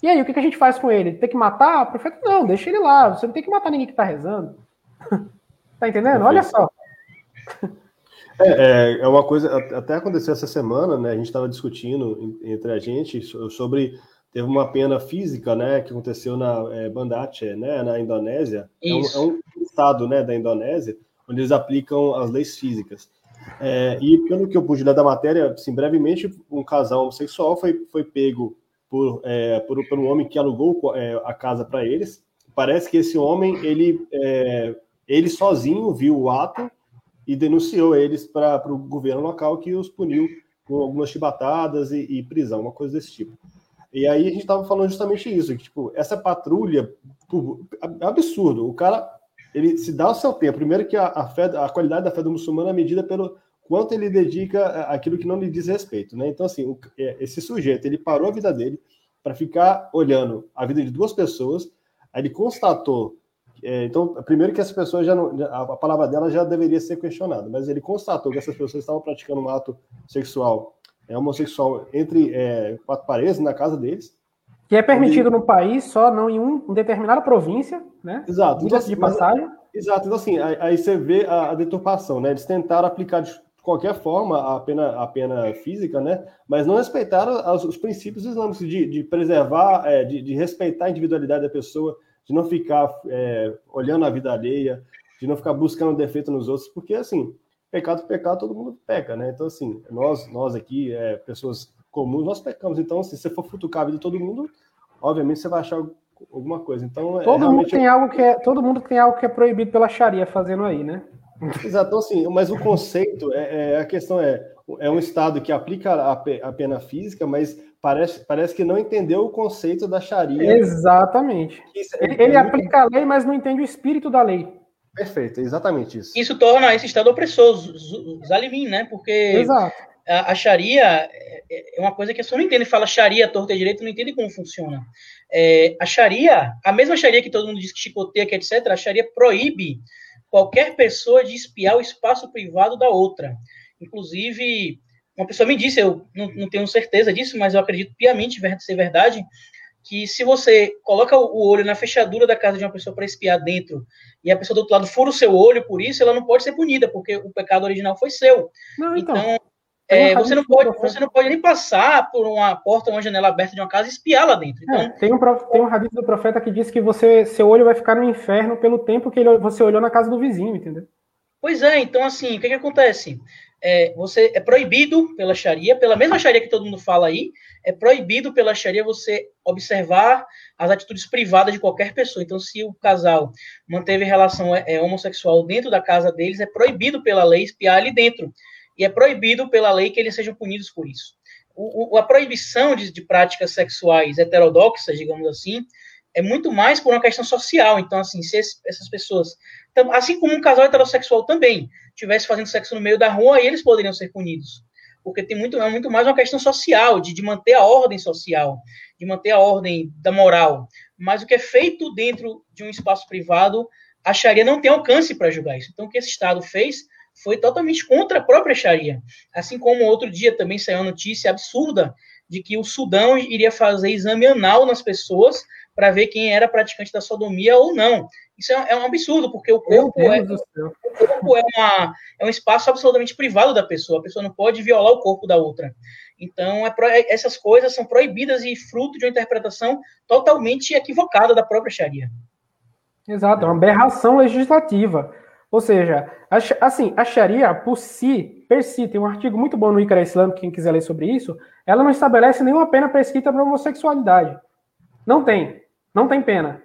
E aí, o que a gente faz com ele? Tem que matar? O profeta, não, deixa ele lá. Você não tem que matar ninguém que está rezando. [LAUGHS] tá entendendo? Olha só. É, é, é, uma coisa, até aconteceu essa semana, né? A gente estava discutindo entre a gente sobre. Teve uma pena física, né? Que aconteceu na é, Banda Aceh, né? Na Indonésia. É um, é um, estado, né? Da Indonésia onde eles aplicam as leis físicas. É, e pelo que eu pude ler da matéria, assim, brevemente, um casal homossexual foi, foi pego por, é, por, um homem que alugou é, a casa para eles. Parece que esse homem, ele, é, ele sozinho viu o ato e denunciou eles para o governo local que os puniu com algumas chibatadas e, e prisão, uma coisa desse tipo. E aí a gente estava falando justamente isso, que tipo, essa patrulha, absurdo, o cara ele se dá o seu tempo. Primeiro que a, a, fé, a qualidade da fé do muçulmano é medida pelo quanto ele dedica aquilo que não lhe diz respeito, né? Então, assim, o, é, esse sujeito, ele parou a vida dele para ficar olhando a vida de duas pessoas, aí ele constatou, é, então, primeiro que essa pessoa já não, a palavra dela já deveria ser questionada, mas ele constatou que essas pessoas estavam praticando um ato sexual, é, homossexual, entre é, quatro paredes na casa deles, que é permitido no país, só não em um, determinada província, né? Exato. Então, de passagem. exato. Então, assim, aí, aí você vê a, a, deturpação, né? Eles tentaram aplicar de qualquer forma a pena, a pena física, né? Mas não respeitaram os, os princípios islâmicos de, de preservar, é, de, de, respeitar a individualidade da pessoa, de não ficar é, olhando a vida alheia, de não ficar buscando defeito nos outros, porque, assim, pecado, pecado, todo mundo peca, né? Então, assim, nós, nós aqui, é, pessoas comuns, nós pecamos. Então, se você for futucar a vida de todo mundo, obviamente você vai achar alguma coisa. Então, é todo mundo tem algo que é todo mundo tem algo que é proibido pela Sharia fazendo aí, né? Exato, então, assim, mas o conceito é, é, a questão é é um estado que aplica a, a, pena física, mas parece, parece que não entendeu o conceito da Sharia. Exatamente. Ele, ele aplica a lei, mas não entende o espírito da lei. Perfeito, exatamente isso. Isso torna esse estado opressor, Zalimim, né? Porque Exato a, a Sharia é, é uma coisa que a pessoa não entende, fala Sharia, torta e direito, não entende como funciona. É, a Sharia, a mesma Sharia que todo mundo diz que chicoteia, que etc., a Sharia proíbe qualquer pessoa de espiar o espaço privado da outra. Inclusive, uma pessoa me disse, eu não, não tenho certeza disso, mas eu acredito piamente ser verdade, que se você coloca o olho na fechadura da casa de uma pessoa para espiar dentro e a pessoa do outro lado fura o seu olho por isso, ela não pode ser punida, porque o pecado original foi seu. Não, então, então é, você, não pode, você não pode nem passar por uma porta ou uma janela aberta de uma casa e espiar lá dentro. Então, é, tem, um, tem um hadith do profeta que diz que você, seu olho vai ficar no inferno pelo tempo que ele, você olhou na casa do vizinho, entendeu? Pois é, então assim, o que, que acontece? É, você é proibido pela Sharia, pela mesma Sharia que todo mundo fala aí, é proibido pela Sharia você observar as atitudes privadas de qualquer pessoa. Então, se o casal manteve relação é, é homossexual dentro da casa deles, é proibido pela lei espiar ali dentro e é proibido pela lei que eles sejam punidos por isso. O, o, a proibição de, de, práticas sexuais heterodoxas, digamos assim, é muito mais por uma questão social. Então, assim, se esse, essas pessoas, assim como um casal heterossexual também, estivesse fazendo sexo no meio da rua, eles poderiam ser punidos. Porque tem muito, é muito mais uma questão social, de, de manter a ordem social, de manter a ordem da moral. Mas o que é feito dentro de um espaço privado, a Sharia não tem alcance para julgar isso. Então, o que esse Estado fez foi totalmente contra a própria Sharia. Assim como outro dia também saiu uma notícia absurda de que o Sudão iria fazer exame anal nas pessoas para ver quem era praticante da sodomia ou não. Isso é, é um absurdo, porque o corpo, é, o corpo é, uma, é, um espaço absolutamente privado da pessoa. A pessoa não pode violar o corpo da outra. Então, é pro, é, essas coisas são proibidas e fruto de uma interpretação totalmente equivocada da própria Sharia. Exato, é uma aberração legislativa. Ou seja, assim, a Sharia, por si, per si, tem um artigo muito bom no Icara Islam, quem quiser ler sobre isso, ela não estabelece nenhuma pena prescrita para homossexualidade. Não tem. Não tem pena.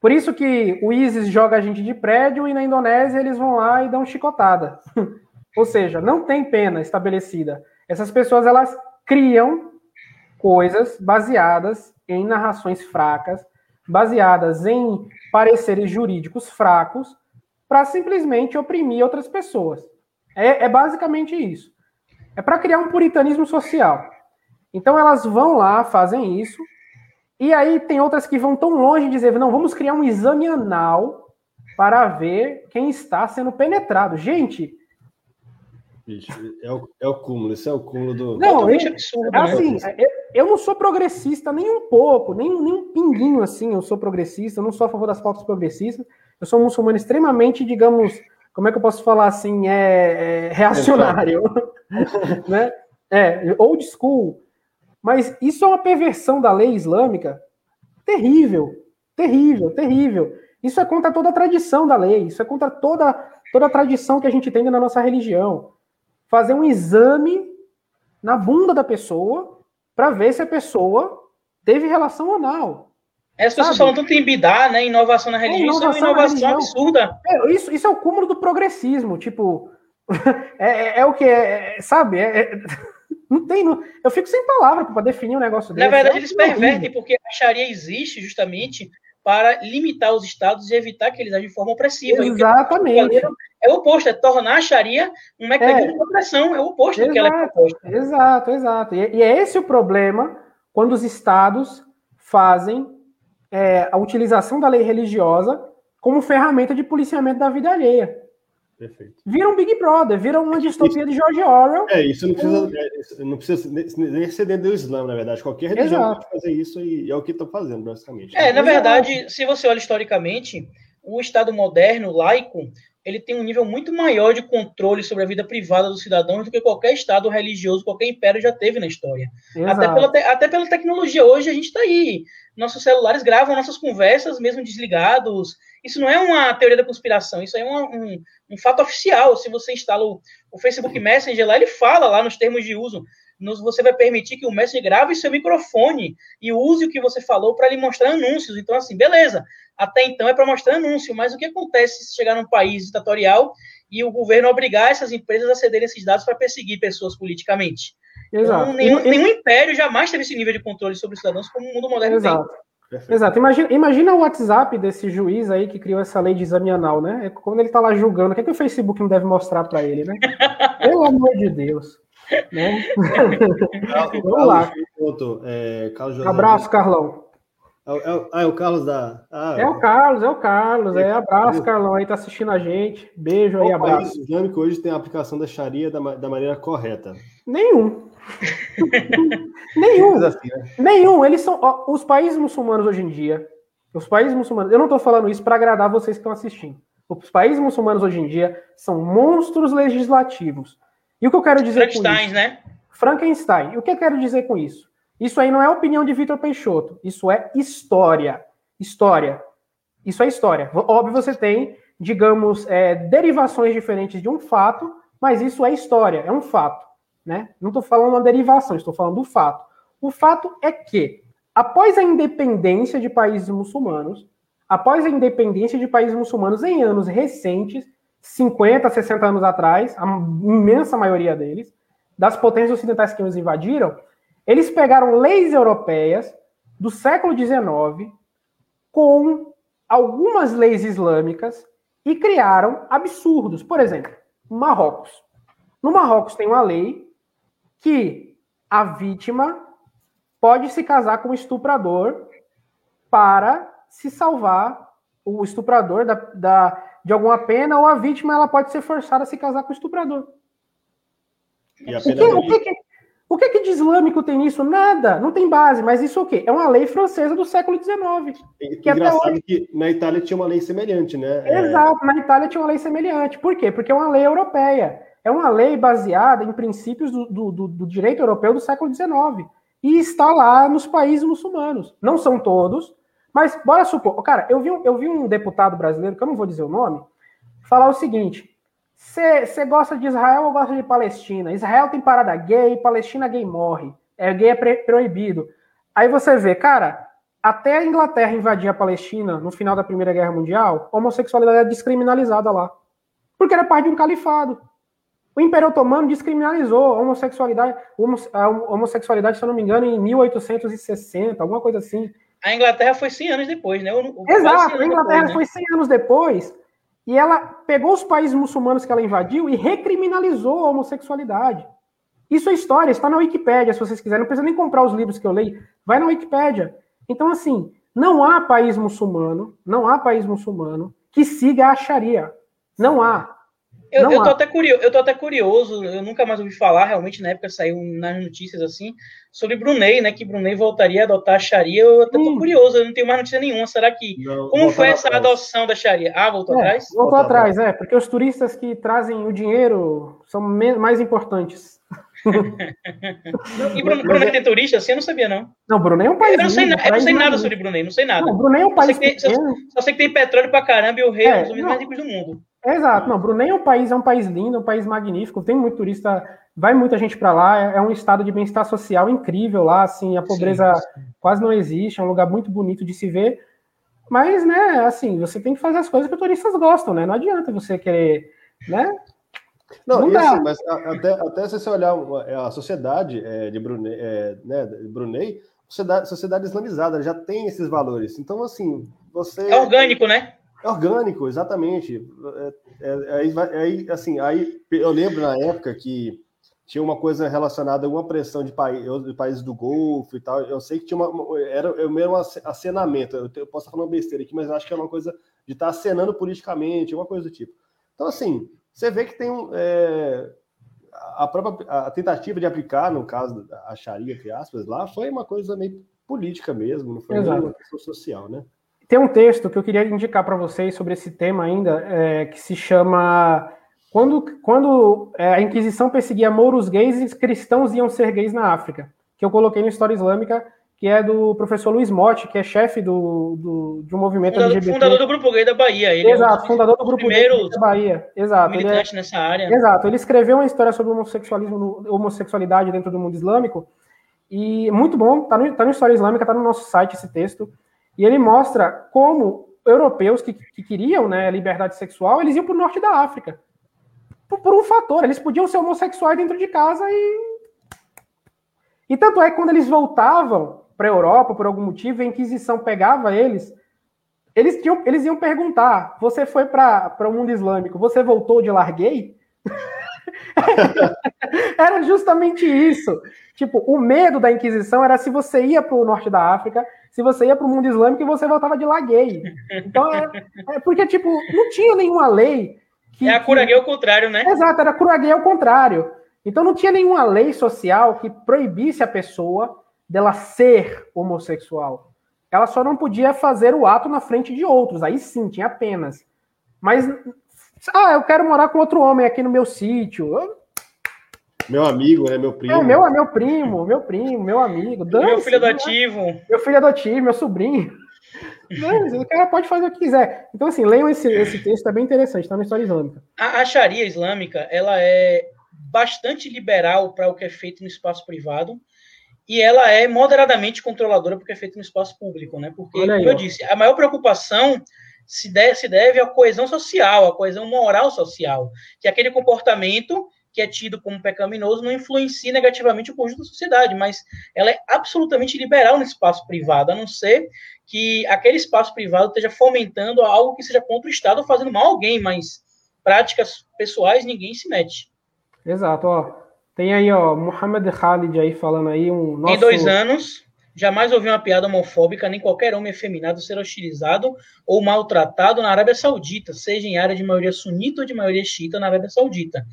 Por isso que o ISIS joga a gente de prédio e na Indonésia eles vão lá e dão chicotada. [LAUGHS] Ou seja, não tem pena estabelecida. Essas pessoas elas criam coisas baseadas em narrações fracas, baseadas em pareceres jurídicos fracos, para simplesmente oprimir outras pessoas. É, é basicamente isso. É para criar um puritanismo social. Então elas vão lá, fazem isso, e aí tem outras que vão tão longe de dizer, não, vamos criar um exame anal para ver quem está sendo penetrado. Gente. Bicho, é o, é o cúmulo, isso é o cúmulo do. Não, é absurdo. Né? Assim, né? eu, eu, não sou progressista nem um pouco, nem, nem um pinguinho assim. Eu sou progressista, eu não sou a favor das pautas progressistas. Eu sou um muçulmano extremamente, digamos, como é que eu posso falar assim, é, é reacionário, [LAUGHS] né? É, old school. Mas isso é uma perversão da lei islâmica terrível, terrível, terrível. Isso é contra toda a tradição da lei, isso é contra toda, toda a tradição que a gente tem na nossa religião. Fazer um exame na bunda da pessoa para ver se a pessoa teve relação anal. As pessoas falam tanto em bidar, né? Inovação na religião, é, inovação isso é uma inovação absurda. É, isso, isso é o cúmulo do progressismo, tipo. [LAUGHS] é, é, é, o que? É, sabe? É, [LAUGHS] não tem. Não, eu fico sem palavra para definir um negócio desse. Na verdade, eles pervertem, porque a Sharia existe justamente para limitar os estados e evitar que eles agem de forma opressiva. Exatamente. É o oposto, é tornar a Sharia um mecanismo de opressão, é o oposto exato, do que ela é proposta. Exato, exato. E, e é esse o problema quando os estados fazem é, a utilização da lei religiosa como ferramenta de policiamento da vida alheia. Perfeito. Vira um Big Brother, vira uma distopia isso, de George Orwell. É, isso não precisa, é, não precisa nem ser dentro do Islã, na verdade. Qualquer religião Exato. pode fazer isso e é o que estão fazendo, basicamente. É, na verdade, se você olha historicamente, o Estado moderno, laico, ele tem um nível muito maior de controle sobre a vida privada dos cidadãos do que qualquer Estado religioso, qualquer império já teve na história. Até pela, até pela tecnologia. Hoje a gente está aí. Nossos celulares gravam nossas conversas, mesmo desligados. Isso não é uma teoria da conspiração, isso é um, um, um fato oficial. Se você instala o, o, Facebook Messenger lá, ele fala lá nos termos de uso. Nos, você vai permitir que o Messenger grave seu microfone e use o que você falou para lhe mostrar anúncios. Então, assim, beleza. Até então é para mostrar anúncio, mas o que acontece se chegar num país ditatorial e o governo obrigar essas empresas a cederem esses dados para perseguir pessoas politicamente? Exato. Então, nenhum, e, nenhum império jamais teve esse nível de controle sobre os cidadãos como o mundo moderno Exato. tem. Perfeito. Exato. Imagina, imagina o WhatsApp desse juiz aí que criou essa lei de exame anal, né? É quando ele tá lá julgando, o que, é que o Facebook não deve mostrar para ele, né? [LAUGHS] Pelo amor de Deus. Né? Vamos lá. é, Abraço, Carlão. É, é, ah, é o Carlos da. Ah, é o Carlos, é o Carlos. É, abraço, Carlão, aí tá assistindo a gente. Beijo aí, abraço. O país islâmico hoje tem a aplicação da Sharia da, da maneira correta. Nenhum. [LAUGHS] Nenhum. Assim, né? Nenhum. Eles são. Ó, os países muçulmanos hoje em dia. Os países muçulmanos. Eu não estou falando isso para agradar vocês que estão assistindo. Os países muçulmanos hoje em dia são monstros legislativos. E o que eu quero dizer com isso? Frankenstein, né? Frankenstein. E o que eu quero dizer com isso? Isso aí não é opinião de Vitor Peixoto. Isso é história. História. Isso é história. Óbvio, você tem, digamos, é, derivações diferentes de um fato, mas isso é história, é um fato. Né? Não estou falando uma derivação, estou falando do fato. O fato é que, após a independência de países muçulmanos, após a independência de países muçulmanos em anos recentes, 50, 60 anos atrás, a imensa maioria deles, das potências ocidentais que os invadiram, eles pegaram leis europeias do século XIX com algumas leis islâmicas e criaram absurdos. Por exemplo, Marrocos. No Marrocos tem uma lei que a vítima pode se casar com o estuprador para se salvar o estuprador da, da, de alguma pena, ou a vítima ela pode ser forçada a se casar com o estuprador. O que, o, que, o que, que de islâmico tem nisso? Nada, não tem base, mas isso o quê? É uma lei francesa do século XIX. Que Engraçado hoje... que na Itália tinha uma lei semelhante, né? É. Exato, é... na Itália tinha uma lei semelhante. Por quê? Porque é uma lei europeia. É uma lei baseada em princípios do, do, do direito europeu do século XIX. E está lá nos países muçulmanos. Não são todos, Mas bora supor, cara, eu vi, um, eu vi um deputado brasileiro, que eu não vou dizer o nome, falar o seguinte: você gosta de Israel ou gosta de Palestina? Israel tem parada gay, Palestina gay morre. É, gay é proibido. Aí você vê, cara, até a Inglaterra invadir a Palestina no final da Primeira Guerra Mundial, homossexualidade é descriminalizada lá. Porque era parte de um califado. O Império Otomano descriminalizou a homossexualidade, a homossexualidade, se eu não me engano, em 1860, alguma coisa assim. A Inglaterra foi 100 anos depois, né? O, Exato, a Inglaterra depois, né? foi 100 anos depois e ela pegou os países muçulmanos que ela invadiu e recriminalizou a homossexualidade. Isso é história, está na Wikipédia, se vocês quiserem. Não precisa nem comprar os livros que eu leio, vai na Wikipédia. Então, assim, não há país muçulmano, não há país muçulmano que siga a Sharia. Não há. Eu, eu, tô até curioso, eu tô até curioso, eu nunca mais ouvi falar, realmente na época saiu nas notícias assim, sobre Brunei, né? Que Brunei voltaria a adotar a Sharia. Eu até tô hum. curioso, eu não tenho mais notícia nenhuma. Será que. Não, como foi essa atrás. adoção da Sharia? Ah, voltou é, atrás? Voltou, voltou atrás, é, porque os turistas que trazem o dinheiro são mais importantes. E Brunei tem turista assim? Eu não sabia, não. Não, Brunei é um país. Eu não sei, eu não sei nada sobre Brunei, não sei nada. Não, Brunei é um país. Só sei, que tem, só, só sei que tem petróleo pra caramba e o rei é, é um dos homens mais ricos do mundo. Exato, não, Brunei é um país, é um país lindo, é um país magnífico, tem muito turista, vai muita gente para lá, é, é, um estado de bem-estar social incrível lá, assim, a pobreza sim, sim. quase não existe, é um lugar muito bonito de se ver, mas, né, assim, você tem que fazer as coisas que os turistas gostam, né, não adianta você querer, né, não, não assim, mas até, até se você olhar a sociedade é, de Brunei, é, né, de Brunei sociedade, sociedade islamizada já tem esses valores, então, assim, você... É orgânico, né? É orgânico, exatamente. É, é, é, aí, assim, aí eu lembro na época que tinha uma coisa relacionada a uma pressão de, país, de países do Golfo e tal. Eu sei que tinha uma. Era o mesmo acenamento. Eu, eu posso estar falando besteira aqui, mas acho que é uma coisa de estar acenando politicamente, uma coisa do tipo. Então, assim, você vê que tem um. É, a própria a tentativa de aplicar, no caso da Sharia, entre aspas, lá, foi uma coisa meio política mesmo, não foi uma questão social, né? Tem um texto que eu queria indicar para vocês sobre esse tema ainda, é, que se chama Quando, quando é, a Inquisição perseguia mouros gays, cristãos iam ser gays na África, que eu coloquei no História Islâmica, que é do professor Luiz Motti, que é chefe do, do, de um movimento fundador, LGBT. Fundador do Grupo Gay da Bahia. Ele Exato, é um fundador do Grupo Gay da Bahia. Exato. Militante é, nessa área. Exato. Ele escreveu uma história sobre homossexualismo, homossexualidade dentro do mundo islâmico, e muito bom, tá no, tá no História Islâmica, tá no nosso site esse texto. E ele mostra como europeus que, que queriam né, liberdade sexual, eles iam para o norte da África. Por, por, um fator, eles podiam ser homossexuais dentro de casa e. E tanto é que quando eles voltavam para a Europa, por algum motivo, a Inquisição pegava eles, eles, tinham, eles iam perguntar: você foi para o mundo islâmico, você voltou de larguei? [LAUGHS] era justamente isso. Tipo, o medo da Inquisição era se você ia para o norte da África, se você ia para o mundo islâmico e você voltava de gay. Então, é, é, porque, tipo, não tinha nenhuma lei. Que, é a cura gay ao contrário, né? Exato, era a cura gay ao contrário. Então, não tinha nenhuma lei social que proibisse a pessoa dela ser homossexual. Ela só não podia fazer o ato na frente de outros. Aí sim, tinha apenas. Mas, ah, eu quero morar com outro homem aqui no meu sítio. Meu amigo, né? Meu primo. É, meu, meu primo, meu primo, meu amigo. meu filho adotivo. Né? Meu filho adotivo, meu sobrinho. Não, o cara pode fazer o que quiser. Então, assim, leiam esse, esse texto, é bem interessante, está na história islâmica. A, a Sharia islâmica, ela é bastante liberal para o que é feito no espaço privado e ela é moderadamente controladora porque é feito no espaço público, né? Porque, aí, como eu disse, a maior preocupação se deve, se deve à coesão social, à coesão moral social, que é aquele comportamento que é tido como pecaminoso não influencia negativamente o conjunto da sociedade, mas ela é absolutamente liberal no espaço privado, a não ser que aquele espaço privado esteja fomentando algo que seja contra o Estado ou fazendo mal a alguém, mas práticas pessoais ninguém se mete. Exato, ó. Tem aí, ó, Mohamed Khalid aí falando aí um nosso... Em dois anos, jamais ouvi uma piada homofóbica, nem qualquer homem efeminado ser hostilizado ou maltratado na Arábia Saudita, seja em área de maioria sunita ou de maioria xiita na Arábia Saudita.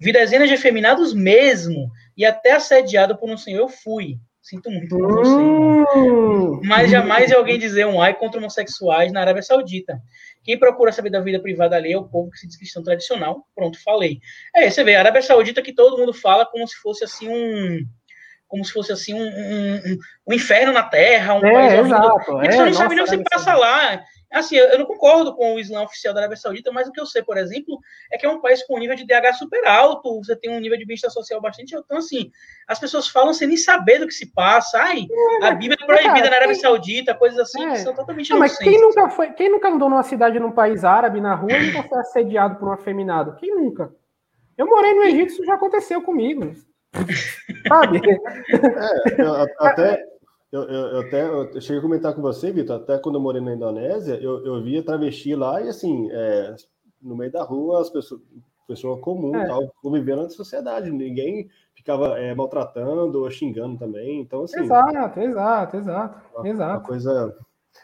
Vi dezenas de efeminados mesmo, e até assediado por um senhor eu fui. Sinto muito por você. Hum. Mas jamais é alguém dizer um ai contra homossexuais na Arábia Saudita. Quem procura saber da vida privada ali é o povo que se diz cristão tradicional. Pronto, falei. É, você vê, a Arábia Saudita que todo mundo fala como se fosse assim um como se fosse assim um, um, um inferno na Terra, um é, país horrível. Exato, e a pessoa é, não sabe nem o que se passa lá. Assim, eu não concordo com o Islã oficial da Arábia Saudita, mas o que eu sei, por exemplo, é que é um país com um nível de DH super alto, você tem um nível de bem-estar social bastante alto. Então, assim, as pessoas falam sem nem saber do que se passa. Ai, a Bíblia é proibida na Arábia Saudita, coisas assim, é. que são totalmente não, Mas quem nunca, foi, quem nunca andou numa cidade, num país árabe, na rua, e nunca foi assediado por um afeminado? Quem nunca? Eu morei no Egito, isso já aconteceu comigo. [LAUGHS] Sabe? É, eu, até eu, eu, eu, até eu cheguei a comentar com você, Vitor, até quando eu morei na Indonésia, eu, eu via travesti lá e assim, é, no meio da rua, as pessoas, pessoa comum, é. tal, convivendo na sociedade, ninguém ficava é, maltratando ou xingando também, então assim... Exato, exato, exato, uma, exato. Uma coisa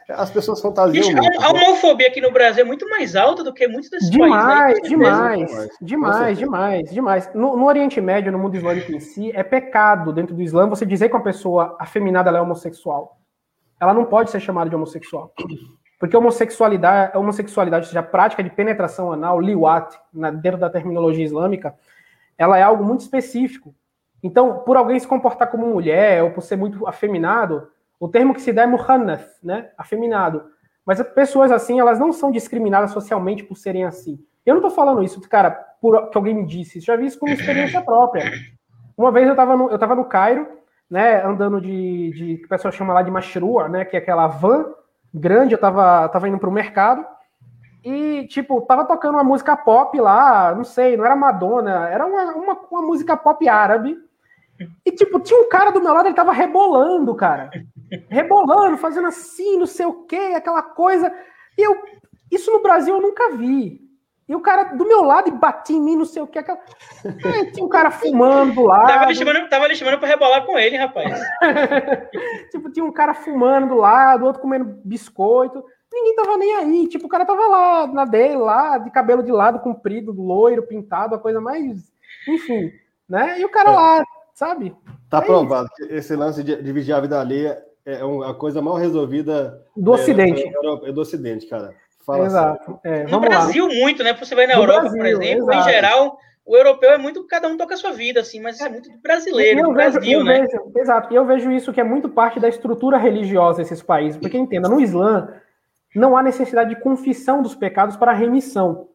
as pessoas fantasiam Gente, muito. A, a homofobia aqui no Brasil é muito mais alta do que muitos desses demais, países. Demais, demais, demais, demais, demais. No, no, Oriente Médio, no mundo islâmico em si, é pecado dentro do Islã você dizer que uma pessoa afeminada é homossexual. Ela não pode ser chamada de homossexual. Porque homossexualidade, homossexualidade, ou seja, a prática de penetração anal, liwat, na, dentro da terminologia islâmica, ela é algo muito específico. Então, por alguém se comportar como mulher ou por ser muito afeminado, o termo que se dá é muhannath, né? Afeminado. Mas pessoas assim, elas não são discriminadas socialmente por serem assim. Eu não tô falando isso, cara, por que alguém me disse. Já vi isso como experiência própria. Uma vez eu tava no, eu tava no Cairo, né, andando de, de que o pessoal chama lá de mashrua, né, que é aquela van grande, eu tava, tava indo pro mercado, e, tipo, tava tocando uma música pop lá, não sei, não era Madonna, era uma, uma, uma música pop árabe, e, tipo, tinha um cara do meu lado, ele tava rebolando, cara. Rebolando, fazendo assim, não sei o quê, aquela coisa. E eu, isso no Brasil eu nunca vi. E o cara do meu lado e batia em mim, não sei o que. Aquela... É, tinha um cara fumando do lado. Tava lhe chamando, tava lhe chamando pra rebolar com ele, rapaz. [LAUGHS] tipo, tinha um cara fumando do lado, outro comendo biscoito. Ninguém tava nem aí. Tipo, o cara tava lá na dele, lá, de cabelo de lado, comprido, loiro, pintado, a coisa mais. Enfim, né? E o cara é. lá sabe? Tá é provado isso. que esse lance de dividir a vida alheia é a coisa mal resolvida do é, Ocidente. É, é, do Ocidente, cara. Fala Exato. É, no Brasil, lá. muito, né? Você vai na do Europa, Brasil, por exemplo, exato. em geral, o europeu é muito, cada um toca a sua vida, assim, mas isso é muito brasileiro, do vejo, Brasil, né? Vejo, exato, e eu vejo isso que é muito parte da estrutura religiosa desses países, porque entenda, no Islã não há necessidade de confissão dos pecados para remissão.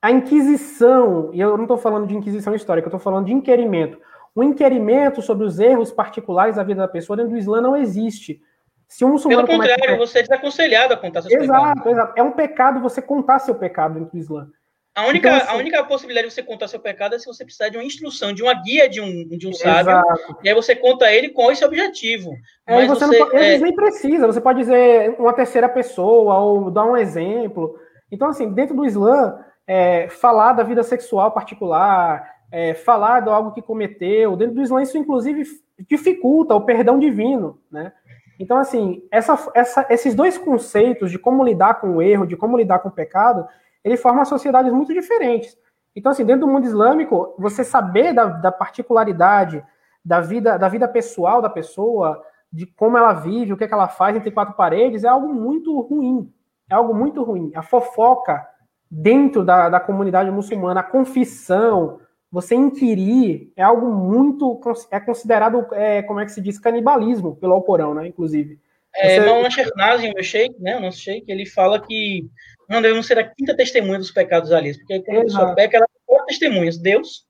A Inquisição, e eu não estou falando de Inquisição histórica, eu estou falando de inquerimento um inquerimento sobre os erros particulares da vida da pessoa dentro do Islã não existe. Se um muçulmano Pelo contrário, comete... você é desaconselhado a contar seus exato, pecados. Exato, É um pecado você contar seu pecado dentro do Islã. A única, então, assim, a única possibilidade de você contar seu pecado é se você precisar de uma instrução, de uma guia de um, de um sábio, exato. e aí você conta ele com esse objetivo. É, Mas você, você não, é... nem precisa, você pode dizer uma terceira pessoa ou dar um exemplo. Então, assim, dentro do Islã, é, falar da vida sexual particular, é, falar de algo que cometeu. Dentro do Islã, isso inclusive dificulta o perdão divino, né? Então, assim, essa, essa, esses dois conceitos de como lidar com o erro, de como lidar com o pecado, ele formam sociedades muito diferentes. Então, assim, dentro do mundo islâmico, você saber da, da particularidade da vida, da vida pessoal da pessoa, de como ela vive, o que, é que ela faz entre quatro paredes, é algo muito ruim. É algo muito ruim. A fofoca dentro da, da comunidade muçulmana, a confissão, você inquirir é algo muito é considerado é, como é que se diz canibalismo pelo Alcorão, né? Inclusive. É, você... Não Shernazim, o meu sheik, né? O nosso sheik, ele fala que não devemos ser a quinta testemunha dos pecados alheios, porque quando a pessoa peca, ela tem quatro testemunhas: Deus,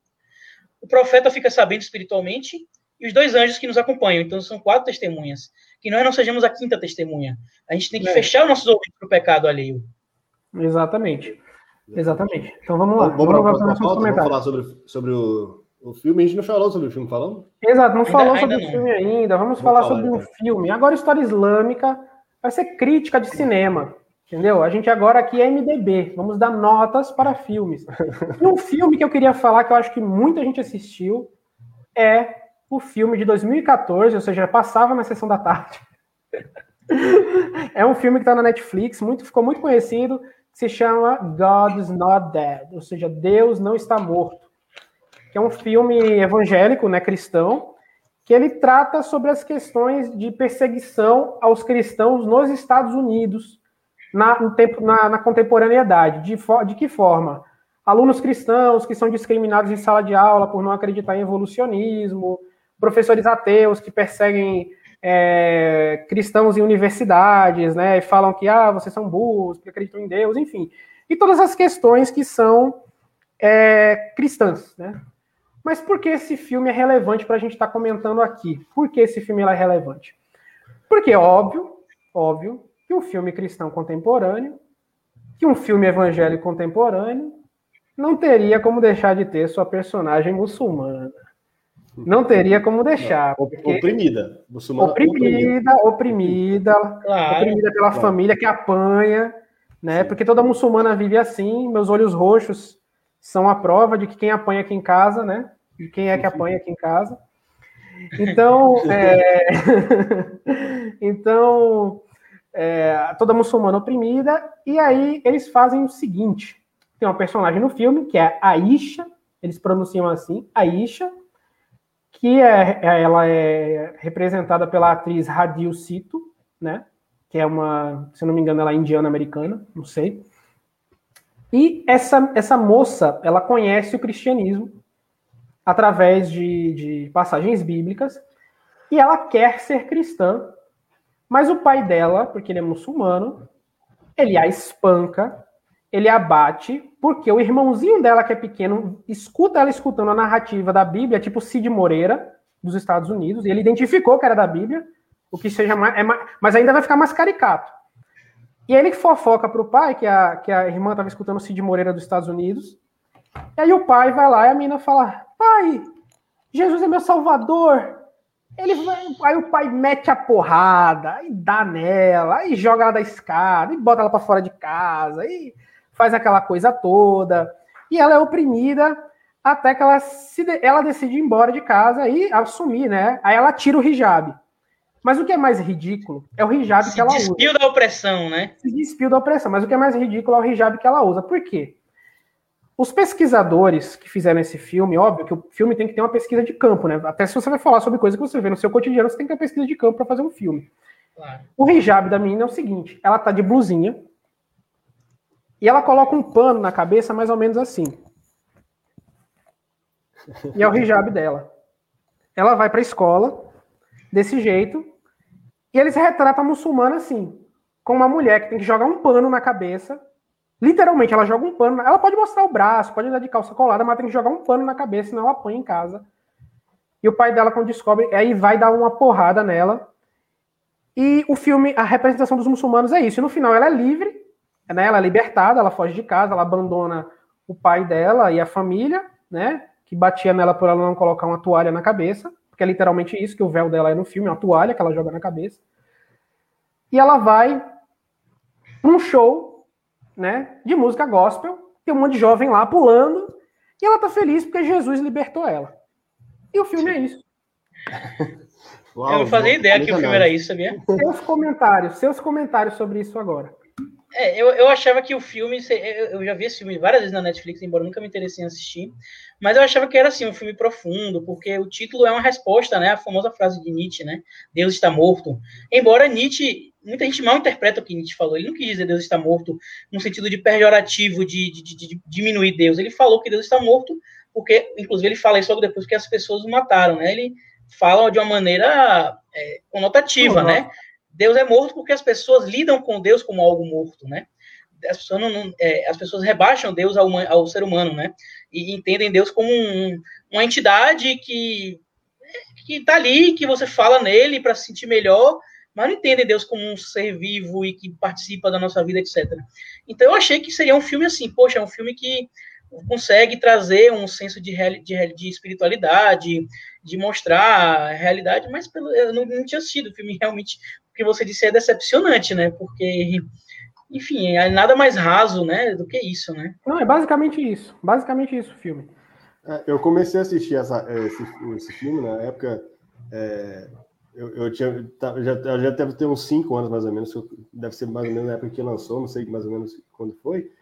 o profeta fica sabendo espiritualmente e os dois anjos que nos acompanham. Então são quatro testemunhas. Que nós não sejamos a quinta testemunha. A gente tem que é. fechar os nossos ouvidos para o pecado alheio. Exatamente. Exatamente. Então vamos lá. Vamos, vamos, vamos, vamos falar sobre, sobre o, o filme. A gente não falou sobre o filme, falamos? Exato, não ainda, falou sobre o filme ainda. Vamos, falar, falar, sobre então. um filme. Agora, história islâmica vai ser crítica de cinema. Entendeu? A gente agora aqui é MDB. Vamos dar notas para filmes. E um filme que eu queria falar, que eu acho que muita gente assistiu, é o filme de 2014, ou seja, passava na sessão da tarde. [LAUGHS] é um filme que está na Netflix, muito, ficou muito conhecido se chama God's Not Dead, ou seja, Deus não está morto, que é um filme evangélico, né, cristão, que ele trata sobre as questões de perseguição aos cristãos nos Estados Unidos na, no tempo, na, na contemporaneidade. De, de que forma? Alunos cristãos que são discriminados em sala de aula por não acreditar em evolucionismo, professores ateus que perseguem é, cristãos em universidades, né? E falam que ah, vocês são burros, que acreditam em Deus, enfim. E todas as questões que são é, cristãs, né? Mas por que esse filme é relevante para a gente estar tá comentando aqui? Por que esse filme é relevante? Porque, óbvio, óbvio, que um filme cristão contemporâneo, que um filme evangélico contemporâneo, não teria como deixar de ter sua personagem muçulmana. Não teria como deixar. Oprimida. Muçulmana oprimida, oprimida, claro. oprimida pela claro. família que apanha, né? Porque toda muçulmana vive assim. Meus olhos roxos são a prova de que quem apanha aqui em casa, né? De quem é que apanha aqui em casa. Então, [LAUGHS] é... [LAUGHS] então é... toda muçulmana oprimida. E aí eles fazem o seguinte: tem uma personagem no filme que é Aisha, eles pronunciam assim, Aisha, que é, é, ela é representada pela atriz Radil Sito, né? Que é uma, se não me engano, ela é indiana americana, não sei. E essa, essa moça, ela conhece o cristianismo através de, de passagens bíblicas e ela quer ser cristã, mas o pai dela, porque ele é muçulmano, ele a espanca ele abate, porque o irmãozinho dela, que é pequeno, escuta ela escutando a narrativa da Bíblia, tipo Cid Moreira, dos Estados Unidos, e ele identificou que era da Bíblia, o que seja mais, é mais, mas ainda vai ficar mais caricato. E ele fofoca para o pai, que a, que a irmã estava escutando Cid Moreira dos Estados Unidos, e aí o pai vai lá e a menina fala: Pai, Jesus é meu salvador. Ele vai, aí o pai mete a porrada, e dá nela, aí joga ela da escada, e bota ela para fora de casa, e faz aquela coisa toda, e ela é oprimida até que ela, se, ela decide ir embora de casa e assumir, né? Aí ela tira o hijab. Mas o que é mais ridículo é o hijab se que ela usa. Se despiu da opressão, né? Se despiu da opressão, mas o que é mais ridículo é o hijab que ela usa. Por quê? Os pesquisadores que fizeram esse filme, óbvio que o filme tem que ter uma pesquisa de campo, né? Até se você vai falar sobre coisa que você vê no seu cotidiano, você tem que ter uma pesquisa de campo para fazer um filme. Claro. O hijab da menina é o seguinte: ela tá de blusinha, e ela coloca um pano na cabeça, mais ou menos assim. E é o hijab dela. Ela vai para a escola, desse jeito, e eles retratam a muçulmana assim, com uma mulher que tem que jogar um pano na cabeça. Literalmente, ela joga um pano. Ela pode mostrar o braço, pode andar de calça colada, mas tem que jogar um pano na cabeça, senão ela apanha em casa. E o pai dela, quando descobre, aí vai dar uma porrada nela. E o filme, a representação dos muçulmanos é isso. E no final ela é livre, né, ela é libertada, ela foge de casa, ela abandona o pai dela e a família, né? Que batia nela por ela não colocar uma toalha na cabeça, porque é literalmente isso que o véu dela é no filme, uma toalha que ela joga na cabeça. E ela vai para um show, né, de música gospel, tem um monte de jovem lá pulando, e ela tá feliz porque Jesus libertou ela. E o filme é isso. [LAUGHS] Uau, eu não fazia ideia que o filme era isso, sabia? Seus comentários, seus comentários sobre isso agora. É, eu, eu achava que o filme. Eu já vi esse filme várias vezes na Netflix, embora nunca me interessei em assistir. Mas eu achava que era assim, um filme profundo, porque o título é uma resposta, né? A famosa frase de Nietzsche, né? Deus está morto. Embora Nietzsche. Muita gente mal interpreta o que Nietzsche falou. Ele não quis dizer Deus está morto no sentido de pejorativo, de, de, de, de diminuir Deus. Ele falou que Deus está morto, porque, inclusive, ele fala isso logo depois que as pessoas o mataram, né? Ele fala de uma maneira é, conotativa, uhum. né? Deus é morto porque as pessoas lidam com Deus como algo morto, né? As pessoas, não, não é, as pessoas rebaixam Deus ao, ao, ser humano, né? E entendem Deus como um, uma entidade que que está ali, que você fala nele para se sentir melhor, mas não entendem Deus como um ser vivo e que participa da nossa vida, etc. Então eu achei que seria um filme assim, poxa, é um filme que consegue trazer um senso de, de, de espiritualidade, de mostrar a realidade, mas pelo, eu não, não tinha sido o filme [LAUGHS] realmente o que você disse é decepcionante, né? Porque, enfim, é nada mais raso, né, do que isso, né? Não, é basicamente isso. Basicamente isso o filme. É, eu comecei a assistir essa, esse, esse filme na época. É, eu, eu, tinha, tá, já, já deve ter uns 5 anos mais ou menos, deve ser mais ou menos na época que lançou, não sei mais ou menos quando foi.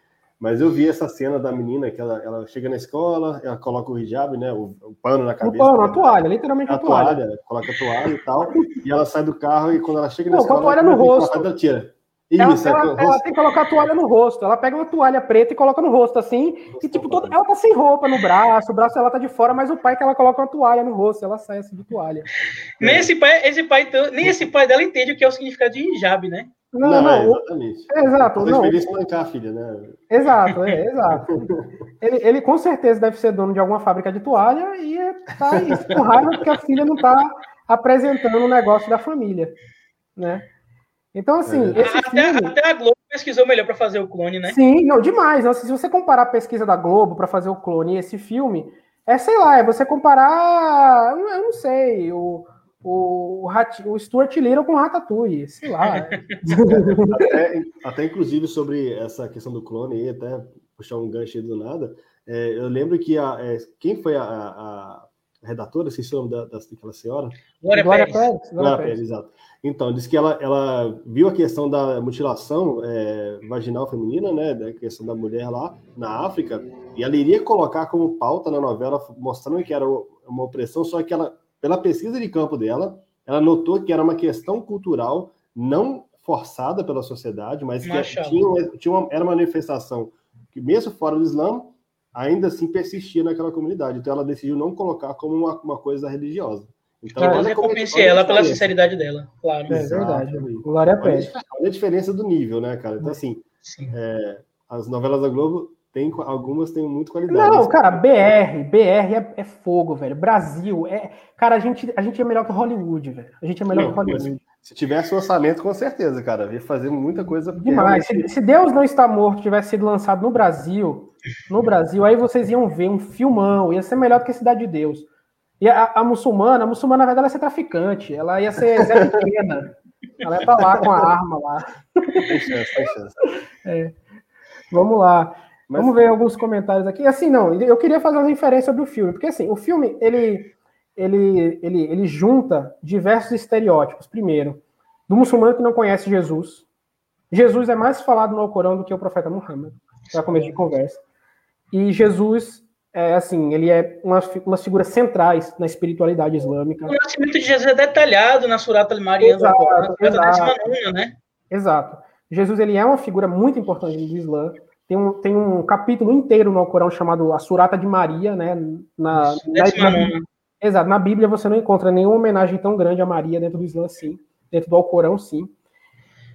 Mas eu vi essa cena da menina que ela, ela chega na escola, ela coloca o hijab, né? O, o pano na cabeça. O pano, a toalha, literalmente a, a toalha. toalha. Coloca a toalha e tal. e ela sai do carro e quando ela chega na Não, escola. Com a toalha no rosto. Ela tira. Isso, ela, ela, ela, tem que colocar a toalha no rosto. Ela pega uma toalha preta e coloca no rosto, assim. e, tipo, toda, ela tá sem roupa no braço, o braço ela tá de fora, mas o pai que ela coloca uma toalha no rosto, ela sai assim de toalha. Nem, é. esse, pai, esse pai, nem esse pai dela entende o que é o significado de hijab, né? Não, não, não é, exatamente. É, exato. Não, espancar a filha, né? Exato, é, [LAUGHS] exato. ele, ele com certeza deve ser dono de alguma fábrica de toalha e tá isso, com raiva porque a filha não tá apresentando o negócio da família, né? Então, assim. É. Até, filme... até, a Globo pesquisou melhor para fazer o clone, né? Sim, não, demais. Assim, se você comparar a pesquisa da Globo para fazer o clone e esse filme, é, sei lá, é você comparar. Eu não sei, o, o, o, o Stuart Little com o Ratatouille, sei lá. [LAUGHS] até, até, inclusive, sobre essa questão do clone aí, até puxar um gancho do nada, é, eu lembro que a, é, quem foi a, a, a redatora, se o nome da, daquela senhora? Glória, Glória Pérez. Pérez. Glória Pérez, exato. Então, disse que ela, ela viu a questão da mutilação é, vaginal feminina, né, da questão da mulher lá na África, e ela iria colocar como pauta na novela, mostrando que era uma opressão, só que ela, pela pesquisa de campo dela, ela notou que era uma questão cultural não forçada pela sociedade, mas que tinha, tinha uma, era uma manifestação que, mesmo fora do Islã, ainda assim persistia naquela comunidade. Então, ela decidiu não colocar como uma, uma coisa religiosa. Então, eu recompensei ela pela sinceridade dela, claro. É verdade. Glória a Pérez. Olha a diferença do nível, né, cara? Então, assim, é, as novelas da Globo tem algumas têm muito qualidade. Não, cara, BR, BR é, é, fogo, velho. Brasil é, cara, a gente, a gente é melhor que Hollywood, velho. A gente é melhor não, que Hollywood. Se tivesse um orçamento, com certeza, cara, ia fazer muita coisa. Demais. Realmente... Se, se, Deus não está morto tivesse sido lançado no Brasil, no Brasil, aí vocês iam ver um filmão, ia ser melhor do que Cidade de Deus. E a, a, muçulmana, a muçulmana, na verdade, ela ia ser traficante. Ela ia ser Zé Pequena. ela ia estar lá com a arma lá. Tem chance, tem chance. É. Vamos lá. Mas... Vamos ver alguns comentários aqui. Assim, não, eu queria fazer uma referência sobre o filme, porque assim, o filme, ele, ele, ele, ele junta diversos estereótipos. Primeiro, do muçulmano que não conhece Jesus. Jesus é mais falado no Alcorão do que o profeta Muhammad, para começo de conversa. E Jesus é assim, ele é uma, umas figuras centrais na espiritualidade islâmica. O nascimento de Jesus é detalhado na Surata al-Mariam, exato, né? Exato. Jesus ele é uma figura muito importante do Islã. Tem um, tem um capítulo inteiro no Alcorão chamado a Surata de Maria, né? Na, na, na, exato, na Bíblia você não encontra nenhuma homenagem tão grande a Maria dentro do Islã, sim. Dentro do Alcorão, sim.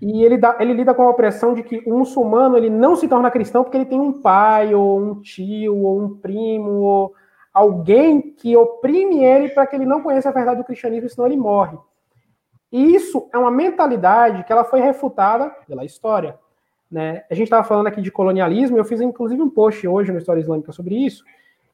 E ele, dá, ele lida com a opressão de que o muçulmano ele não se torna cristão porque ele tem um pai, ou um tio, ou um primo, ou alguém que oprime ele para que ele não conheça a verdade do cristianismo, senão ele morre. E isso é uma mentalidade que ela foi refutada pela história. Né? A gente estava falando aqui de colonialismo, eu fiz inclusive um post hoje no História Islâmica sobre isso,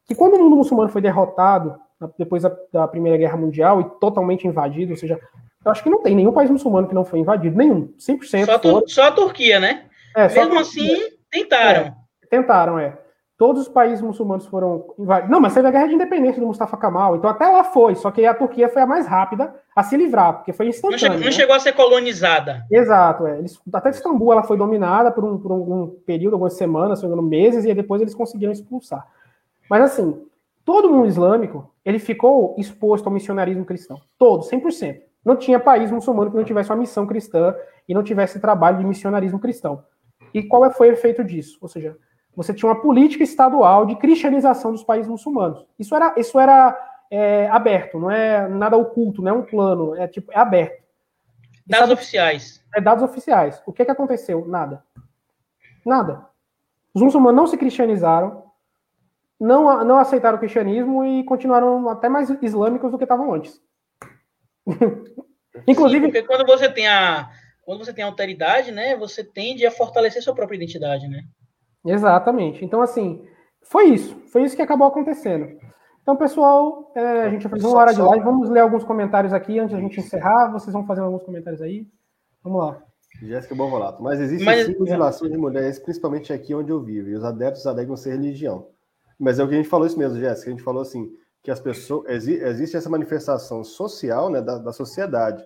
que quando o mundo muçulmano foi derrotado depois da Primeira Guerra Mundial e totalmente invadido, ou seja, eu acho que não tem nenhum país muçulmano que não foi invadido, nenhum, 100%. Só, tu, só a Turquia, né? É, Mesmo assim, tentaram. É, tentaram, é. Todos os países muçulmanos foram invadidos. Não, mas teve a guerra de independência do Mustafa Kemal, então até lá foi, só que a Turquia foi a mais rápida a se livrar, porque foi instantâneo. Não chegou, não né? chegou a ser colonizada. Exato, é. Eles, até Istambul ela foi dominada por um, por um período, algumas semanas, se não meses, e depois eles conseguiram expulsar. Mas assim, todo mundo islâmico, ele ficou exposto ao missionarismo cristão. Todo, 100%. Não tinha país muçulmano que não tivesse uma missão cristã e não tivesse trabalho de missionarismo cristão. E qual foi o efeito disso? Ou seja, você tinha uma política estadual de cristianização dos países muçulmanos. Isso era, isso era é, aberto, não é nada oculto, não é um plano, é tipo é aberto. Dados sabe, oficiais. É dados oficiais. O que, que aconteceu? Nada. Nada. Os muçulmanos não se cristianizaram, não, não aceitaram o cristianismo e continuaram até mais islâmicos do que estavam antes. [LAUGHS] Inclusive, Sim, porque quando você tem a quando você tem a alteridade, né, você tende a fortalecer sua própria identidade, né? Exatamente. Então, assim, foi isso. Foi isso que acabou acontecendo. Então, pessoal, é, a gente vai fazer uma hora de live. Vamos ler alguns comentários aqui antes da gente encerrar. Vocês vão fazer alguns comentários aí. Vamos lá. Jéssica Bovolato. Mas existem Mas... sim mutilações de mulheres, principalmente aqui onde eu vivo. E os adeptos alegam ser religião. Mas é o que a gente falou isso mesmo, Jéssica. A gente falou assim: que as pessoas existe essa manifestação social né, da, da sociedade.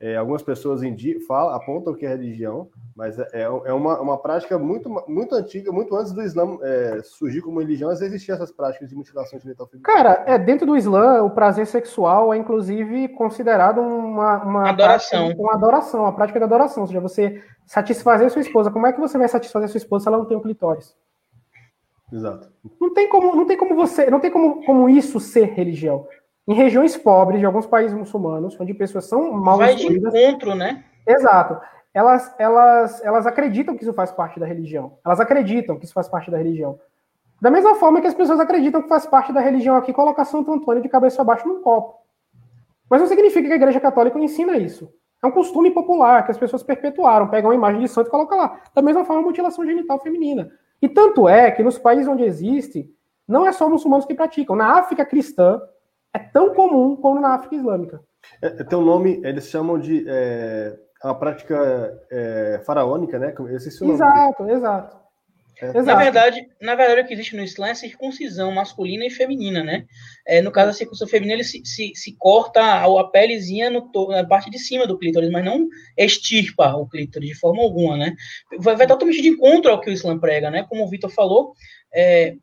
é, algumas pessoas falam, apontam que é religião, mas é, é uma, uma prática muito, muito antiga, muito antes do Islã é, surgir como religião, às vezes existiam essas práticas de mutilação genital feminina. Cara, é, dentro do Islã, o prazer sexual é inclusive considerado uma, uma adoração. Prática, uma adoração, a prática da adoração, ou seja, você satisfazer sua esposa. Como é que você vai satisfazer sua esposa se ela não tem um clitóris? Exato. Não tem como, não tem como você, não tem como, como isso ser religião. Em regiões pobres de alguns países muçulmanos, onde pessoas são mal Vai de encontro, né? Exato. Elas, elas, elas acreditam que isso faz parte da religião. Elas acreditam que isso faz parte da religião. Da mesma forma que as pessoas acreditam que faz parte da religião aqui colocar Santo Antônio de cabeça abaixo num copo. Mas não significa que a Igreja Católica ensina isso. É um costume popular que as pessoas perpetuaram, pegam uma imagem de santo e colocam lá. Da mesma forma, a mutilação genital feminina. E tanto é que nos países onde existe, não é só muçulmanos que praticam. Na África cristã, é tão comum como na África Islâmica. É, é tem um nome, eles chamam de é, uma prática é, faraônica, né? Esse é exato, exato. É. Na verdade, na verdade, o que existe no Islã é circuncisão masculina e feminina, né? É, no caso da circuncisão feminina, ele se, se, se corta a, a pelezinha no, na parte de cima do clítoris, mas não extirpa o clítoris de forma alguma, né? Vai, vai totalmente de encontro ao que o Islã prega, né? Como o Vitor falou, é,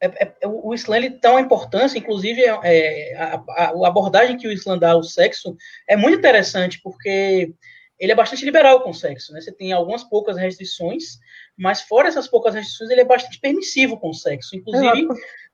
é, é, o Islã ele dá uma importância, inclusive é, é, a, a, a, abordagem que o Islã dá ao sexo é muito interessante, porque ele é bastante liberal com o sexo, né? Você tem algumas poucas restrições, mas fora essas poucas restrições, ele é bastante permissivo com o sexo. Inclusive,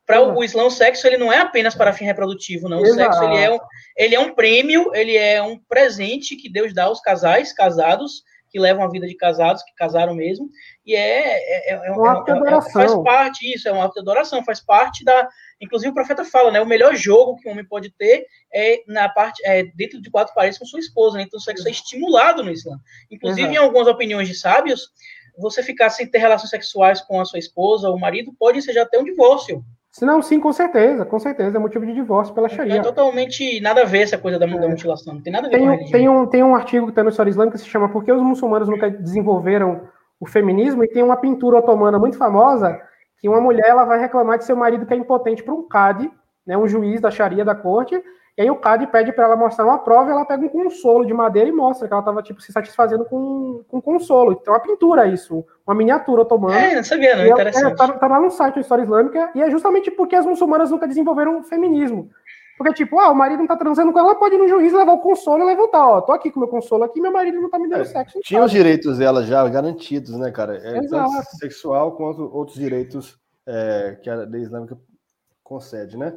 para o Islã, o sexo ele não é apenas para fim reprodutivo, não. O Exato. sexo ele é, um, ele é um prêmio, ele é um presente que Deus dá aos casais casados que levam a vida de casados, que casaram mesmo, e é, é, é, é, um ato de adoração. faz parte, isso, é um ato de adoração, faz parte da. Inclusive o profeta fala, né? O melhor jogo que um homem pode ter é na parte, é, dentro de quatro paredes com sua esposa, né? Então o sexo é estimulado no Islã. Inclusive, uhum. em algumas opiniões de sábios, você ficar sem ter relações sexuais com a sua esposa ou marido pode ser já até um divórcio. Não, sim, com certeza, com certeza, é motivo de divórcio pela Sharia. É totalmente nada a ver essa coisa da, é. mutilação, não tem nada a ver tem, com a religião. Tem um, tem um artigo que está no História Islâmica que se chama Por que os muçulmanos nunca desenvolveram o feminismo? E tem uma pintura otomana muito famosa que uma mulher ela vai reclamar de seu marido que é impotente para um cadi, né, um juiz da Sharia da corte, e aí o Cade pede para ela mostrar uma prova e ela pega um consolo de madeira e mostra que ela estava tipo, se satisfazendo com, com consolo. Então, é uma pintura isso, uma miniatura otomana. É, não sabia, não, interessante. É, tá, tá, lá no site da História Islâmica, e é justamente porque as muçulmanas nunca desenvolveram o feminismo. Porque, tipo, ah, o marido não tá transando com ela, ela pode ir no juiz, levar o consolo e levantar, ó, tô aqui com o meu consolo aqui, meu marido não tá me dando é, sexo. Tinha os direitos dela já garantidos, né, cara? É, tanto sexual quanto outros direitos é, que a lei islâmica concede, né?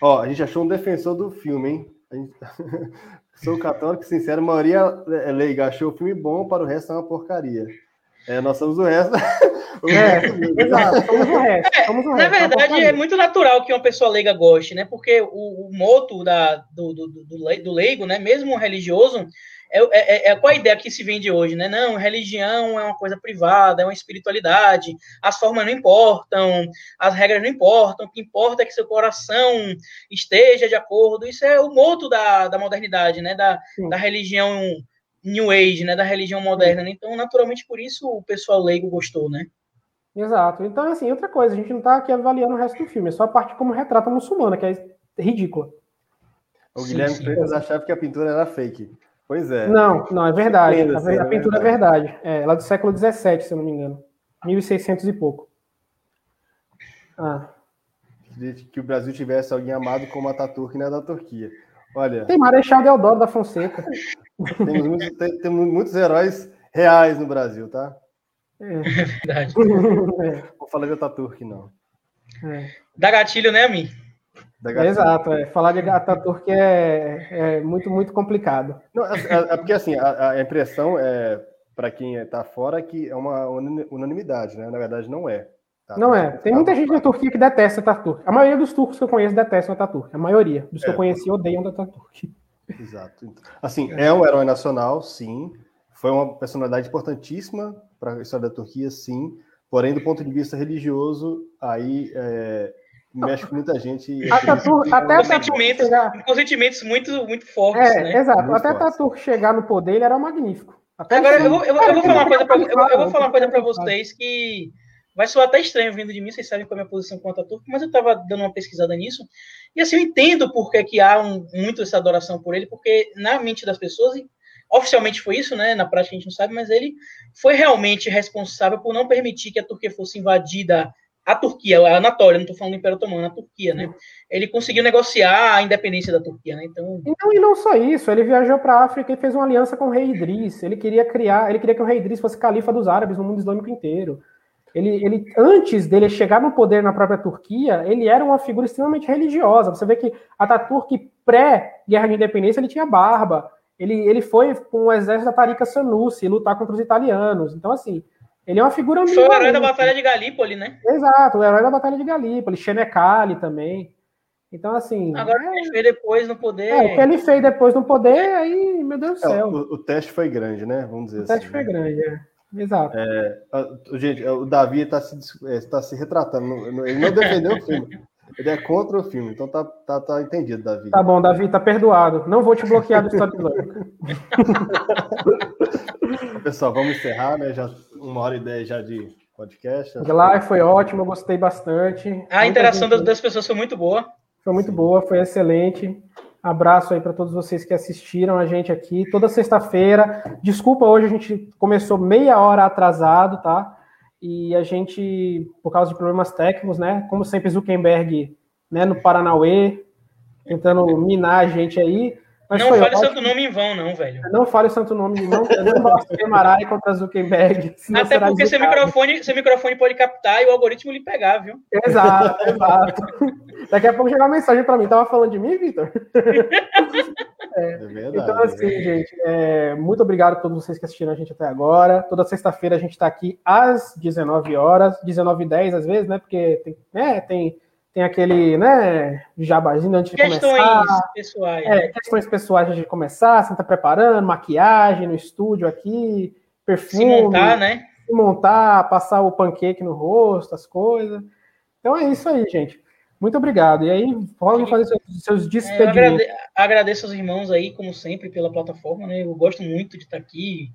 Ó, a gente achou um defensor do filme, hein? Gente... [LAUGHS] Sou católico, sincero, a maioria é leiga achou o filme bom, para o resto é uma porcaria. É, nós somos o resto. [LAUGHS] o é, resto exato, somos o resto. É, somos o resto na é verdade, é muito natural que uma pessoa leiga goste, né? Porque o, o moto da, do, do, do, do leigo, né? Mesmo religioso, é, é, é, qual a ideia que se vende hoje, né? Não, religião é uma coisa privada, é uma espiritualidade, as formas não importam, as regras não importam, o que importa é que seu coração esteja de acordo. Isso é o moto da, da modernidade, né? Da, da religião New Age, né? Da religião moderna. Né? Então, naturalmente, por isso o pessoal leigo gostou, né? Exato. Então, assim, outra coisa, a gente não está aqui avaliando o resto do filme, é só a parte como retrata a muçulmana, que é ridícula. O Guilherme Freitas achava que a pintura era fake. Pois é. Não, não, é verdade. a, a, é pintura é verdade. É, ela é do século XVII, se eu não me engano. 1600 e pouco. Ah. Que o Brasil tivesse alguém amado como Ataturk na da Turquia. Olha. Tem Marechal Deodoro da Fonseca. Temos muitos, tem, temos muitos heróis reais no Brasil, tá? É, é verdade. [LAUGHS] é. Vou falar de Ataturk, não. É. Dá gatilho, né, mim? Exato, é. falar de Ataturk é, é muito, muito complicado. Não, é, é, é porque assim, a, a impressão é, para quem está fora, que é uma unanimidade, né? Na verdade, não é. Tá? Não é. Tem muita gente na Turquia que detesta Ataturk. A maioria dos turcos que eu conheço detestam Ataturk. A maioria dos que eu é. conheci odeiam Ataturk. Exato. Assim, é um herói nacional, sim. Foi uma personalidade importantíssima para a história da Turquia, sim. Porém, do ponto de vista religioso, aí é, mexe com muita gente. Ataturk, até com, sentimentos, chegar... com sentimentos muito, muito fortes. É, né? Exato. Muito até Ataturk chegar no poder, ele era magnífico. Até Agora, eu vou, eu, eu, vou falar uma coisa pra, eu, eu vou falar uma coisa para vocês que vai soar até estranho vindo de mim, vocês sabem qual é a minha posição com o Ataturk, mas eu estava dando uma pesquisada nisso, e assim, eu entendo por que, que há um, muito essa adoração por ele, porque na mente das pessoas, oficialmente foi isso, né? Na prática a gente não sabe, mas ele foi realmente responsável por não permitir que a Turquia fosse invadida a Turquia, a Anatólia, não estou falando do Império Otomano, a Turquia, né? Ele conseguiu negociar a independência da Turquia, né? Então, então e não só isso, ele viajou para a África e fez uma aliança com o rei Idris. Ele queria criar, ele queria que o rei Idris fosse califa dos árabes no mundo islâmico inteiro. Ele, ele antes dele chegar no poder na própria Turquia, ele era uma figura extremamente religiosa. Você vê que Ataturk pré-guerra de independência ele tinha barba. Ele, ele foi com o exército da Tariqa Sanusi lutar contra os italianos. Então assim, ele é uma figura Foi o herói da Batalha de Galípoli, né? Exato, o herói da Batalha de Galípoli, Xenecali também. Então, assim. Agora é... o que ele fez depois no poder. É, o que ele fez depois no poder, aí, meu Deus do é, céu. O, o, teste foi grande, né? Vamos dizer o assim. O teste foi né? grande, é. Exato. É, gente, o Davi está se, é, tá se retratando. Ele não defendeu o filme. Ele é contra o filme, então tá, tá, tá entendido, Davi. Tá bom, Davi, tá perdoado. Não vou te bloquear do Estado Islâmico. [LAUGHS] Pessoal, vamos encerrar, né? Já uma hora e dez já de podcast. Lá foi ótimo, eu gostei bastante. A interação gente... das pessoas foi muito boa. Foi muito Sim. boa, foi excelente. Abraço aí para todos vocês que assistiram a gente aqui toda sexta-feira. Desculpa, hoje a gente começou meia hora atrasado, tá? E a gente, por causa de problemas técnicos, né? Como sempre, Zuckerberg, né, no Paranauê, tentando minar a gente aí. Mas não fale o santo nome em vão, não, velho. Não fale o santo nome, não. Eu não gosto de Emarai contra Zuckerberg. Até porque seu microfone, seu microfone pode captar e o algoritmo lhe pegar, viu? Exato, [LAUGHS] exato. Daqui a pouco chegar uma mensagem para mim. Tava falando de mim, Vitor? [LAUGHS] É, é verdade, então, assim, é gente, é, muito obrigado a todos vocês que assistiram a gente até agora. Toda sexta-feira a gente está aqui às 19 horas, 19h10 às vezes, né? Porque tem, né, tem tem aquele, né, jabazinho antes de questões começar. Questões pessoais. É, questões pessoais antes de começar, você tá preparando, maquiagem no estúdio aqui, perfume. Se montar, né? Se montar, passar o pancake no rosto, as coisas. Então é isso aí, gente. Muito obrigado. E aí, podem fazer seus, seus despedimentos. É, agradeço, agradeço aos irmãos aí, como sempre, pela plataforma, né? Eu gosto muito de estar aqui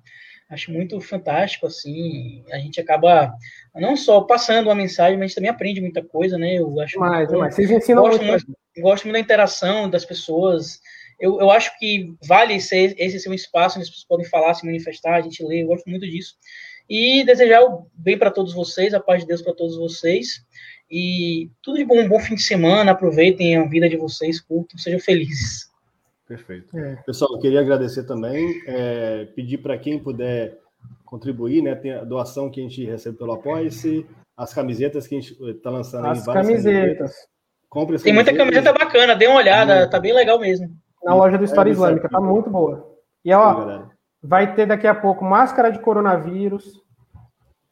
acho muito fantástico, assim, a gente acaba não só passando uma mensagem, mas também aprende muita coisa, né, eu acho mais, mais. Vocês ensinam gosto muito, muito gosto muito da interação das pessoas, eu, eu acho que vale ser, esse ser um espaço onde as pessoas podem falar, se manifestar, a gente lê, eu gosto muito disso, e desejar o bem para todos vocês, a paz de Deus para todos vocês, e tudo de bom, um bom fim de semana, aproveitem a vida de vocês, curtam, sejam felizes. Perfeito. É. Pessoal, eu queria agradecer também, é, pedir para quem puder contribuir, né? Tem a doação que a gente recebe pelo Apoia-se, as camisetas que a gente está lançando as aí, camisetas. camisetas. Compre as Tem muita camiseta bacana, dê uma olhada, tá bem legal mesmo. Na loja do História é, Islâmica, tá muito boa. E ó, vai ter daqui a pouco máscara de coronavírus,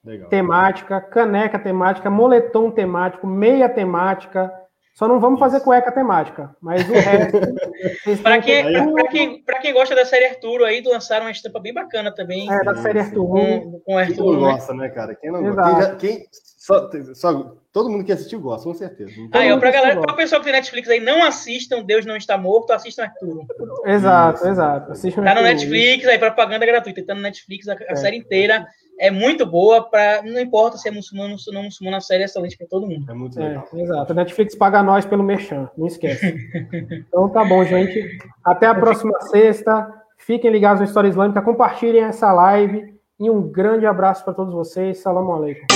Legal. temática, caneca temática, moletom temático, meia temática, só não vamos fazer cueca temática, mas o resto. para quem, quem, quem gosta da série Arturo aí, lançaram uma estampa bem bacana também. É, da série Arturo. Com, com Arturo. Quem não né? gosta, né, cara? Quem não Exato. gosta? Quem, já, quem só, só, todo mundo que assistiu gosta, com certeza. Então, aí, pra galera, para o pessoal que tem Netflix aí, não assistam Deus Não Está Morto, assistam Arturo. Exato, Isso. exato. Assistam tá no Netflix, aí propaganda gratuita. Tá no Netflix a, a é. série inteira é muito boa para não importa se é muçulmano ou não muçulmano, a série é excelente para todo mundo. É muito legal. É, exato. A Netflix paga nós pelo merchan, não esquece. [LAUGHS] então tá bom, gente. Até a próxima sexta. Fiquem ligados no História Islâmica, compartilhem essa live e um grande abraço para todos vocês. Salam aleikum.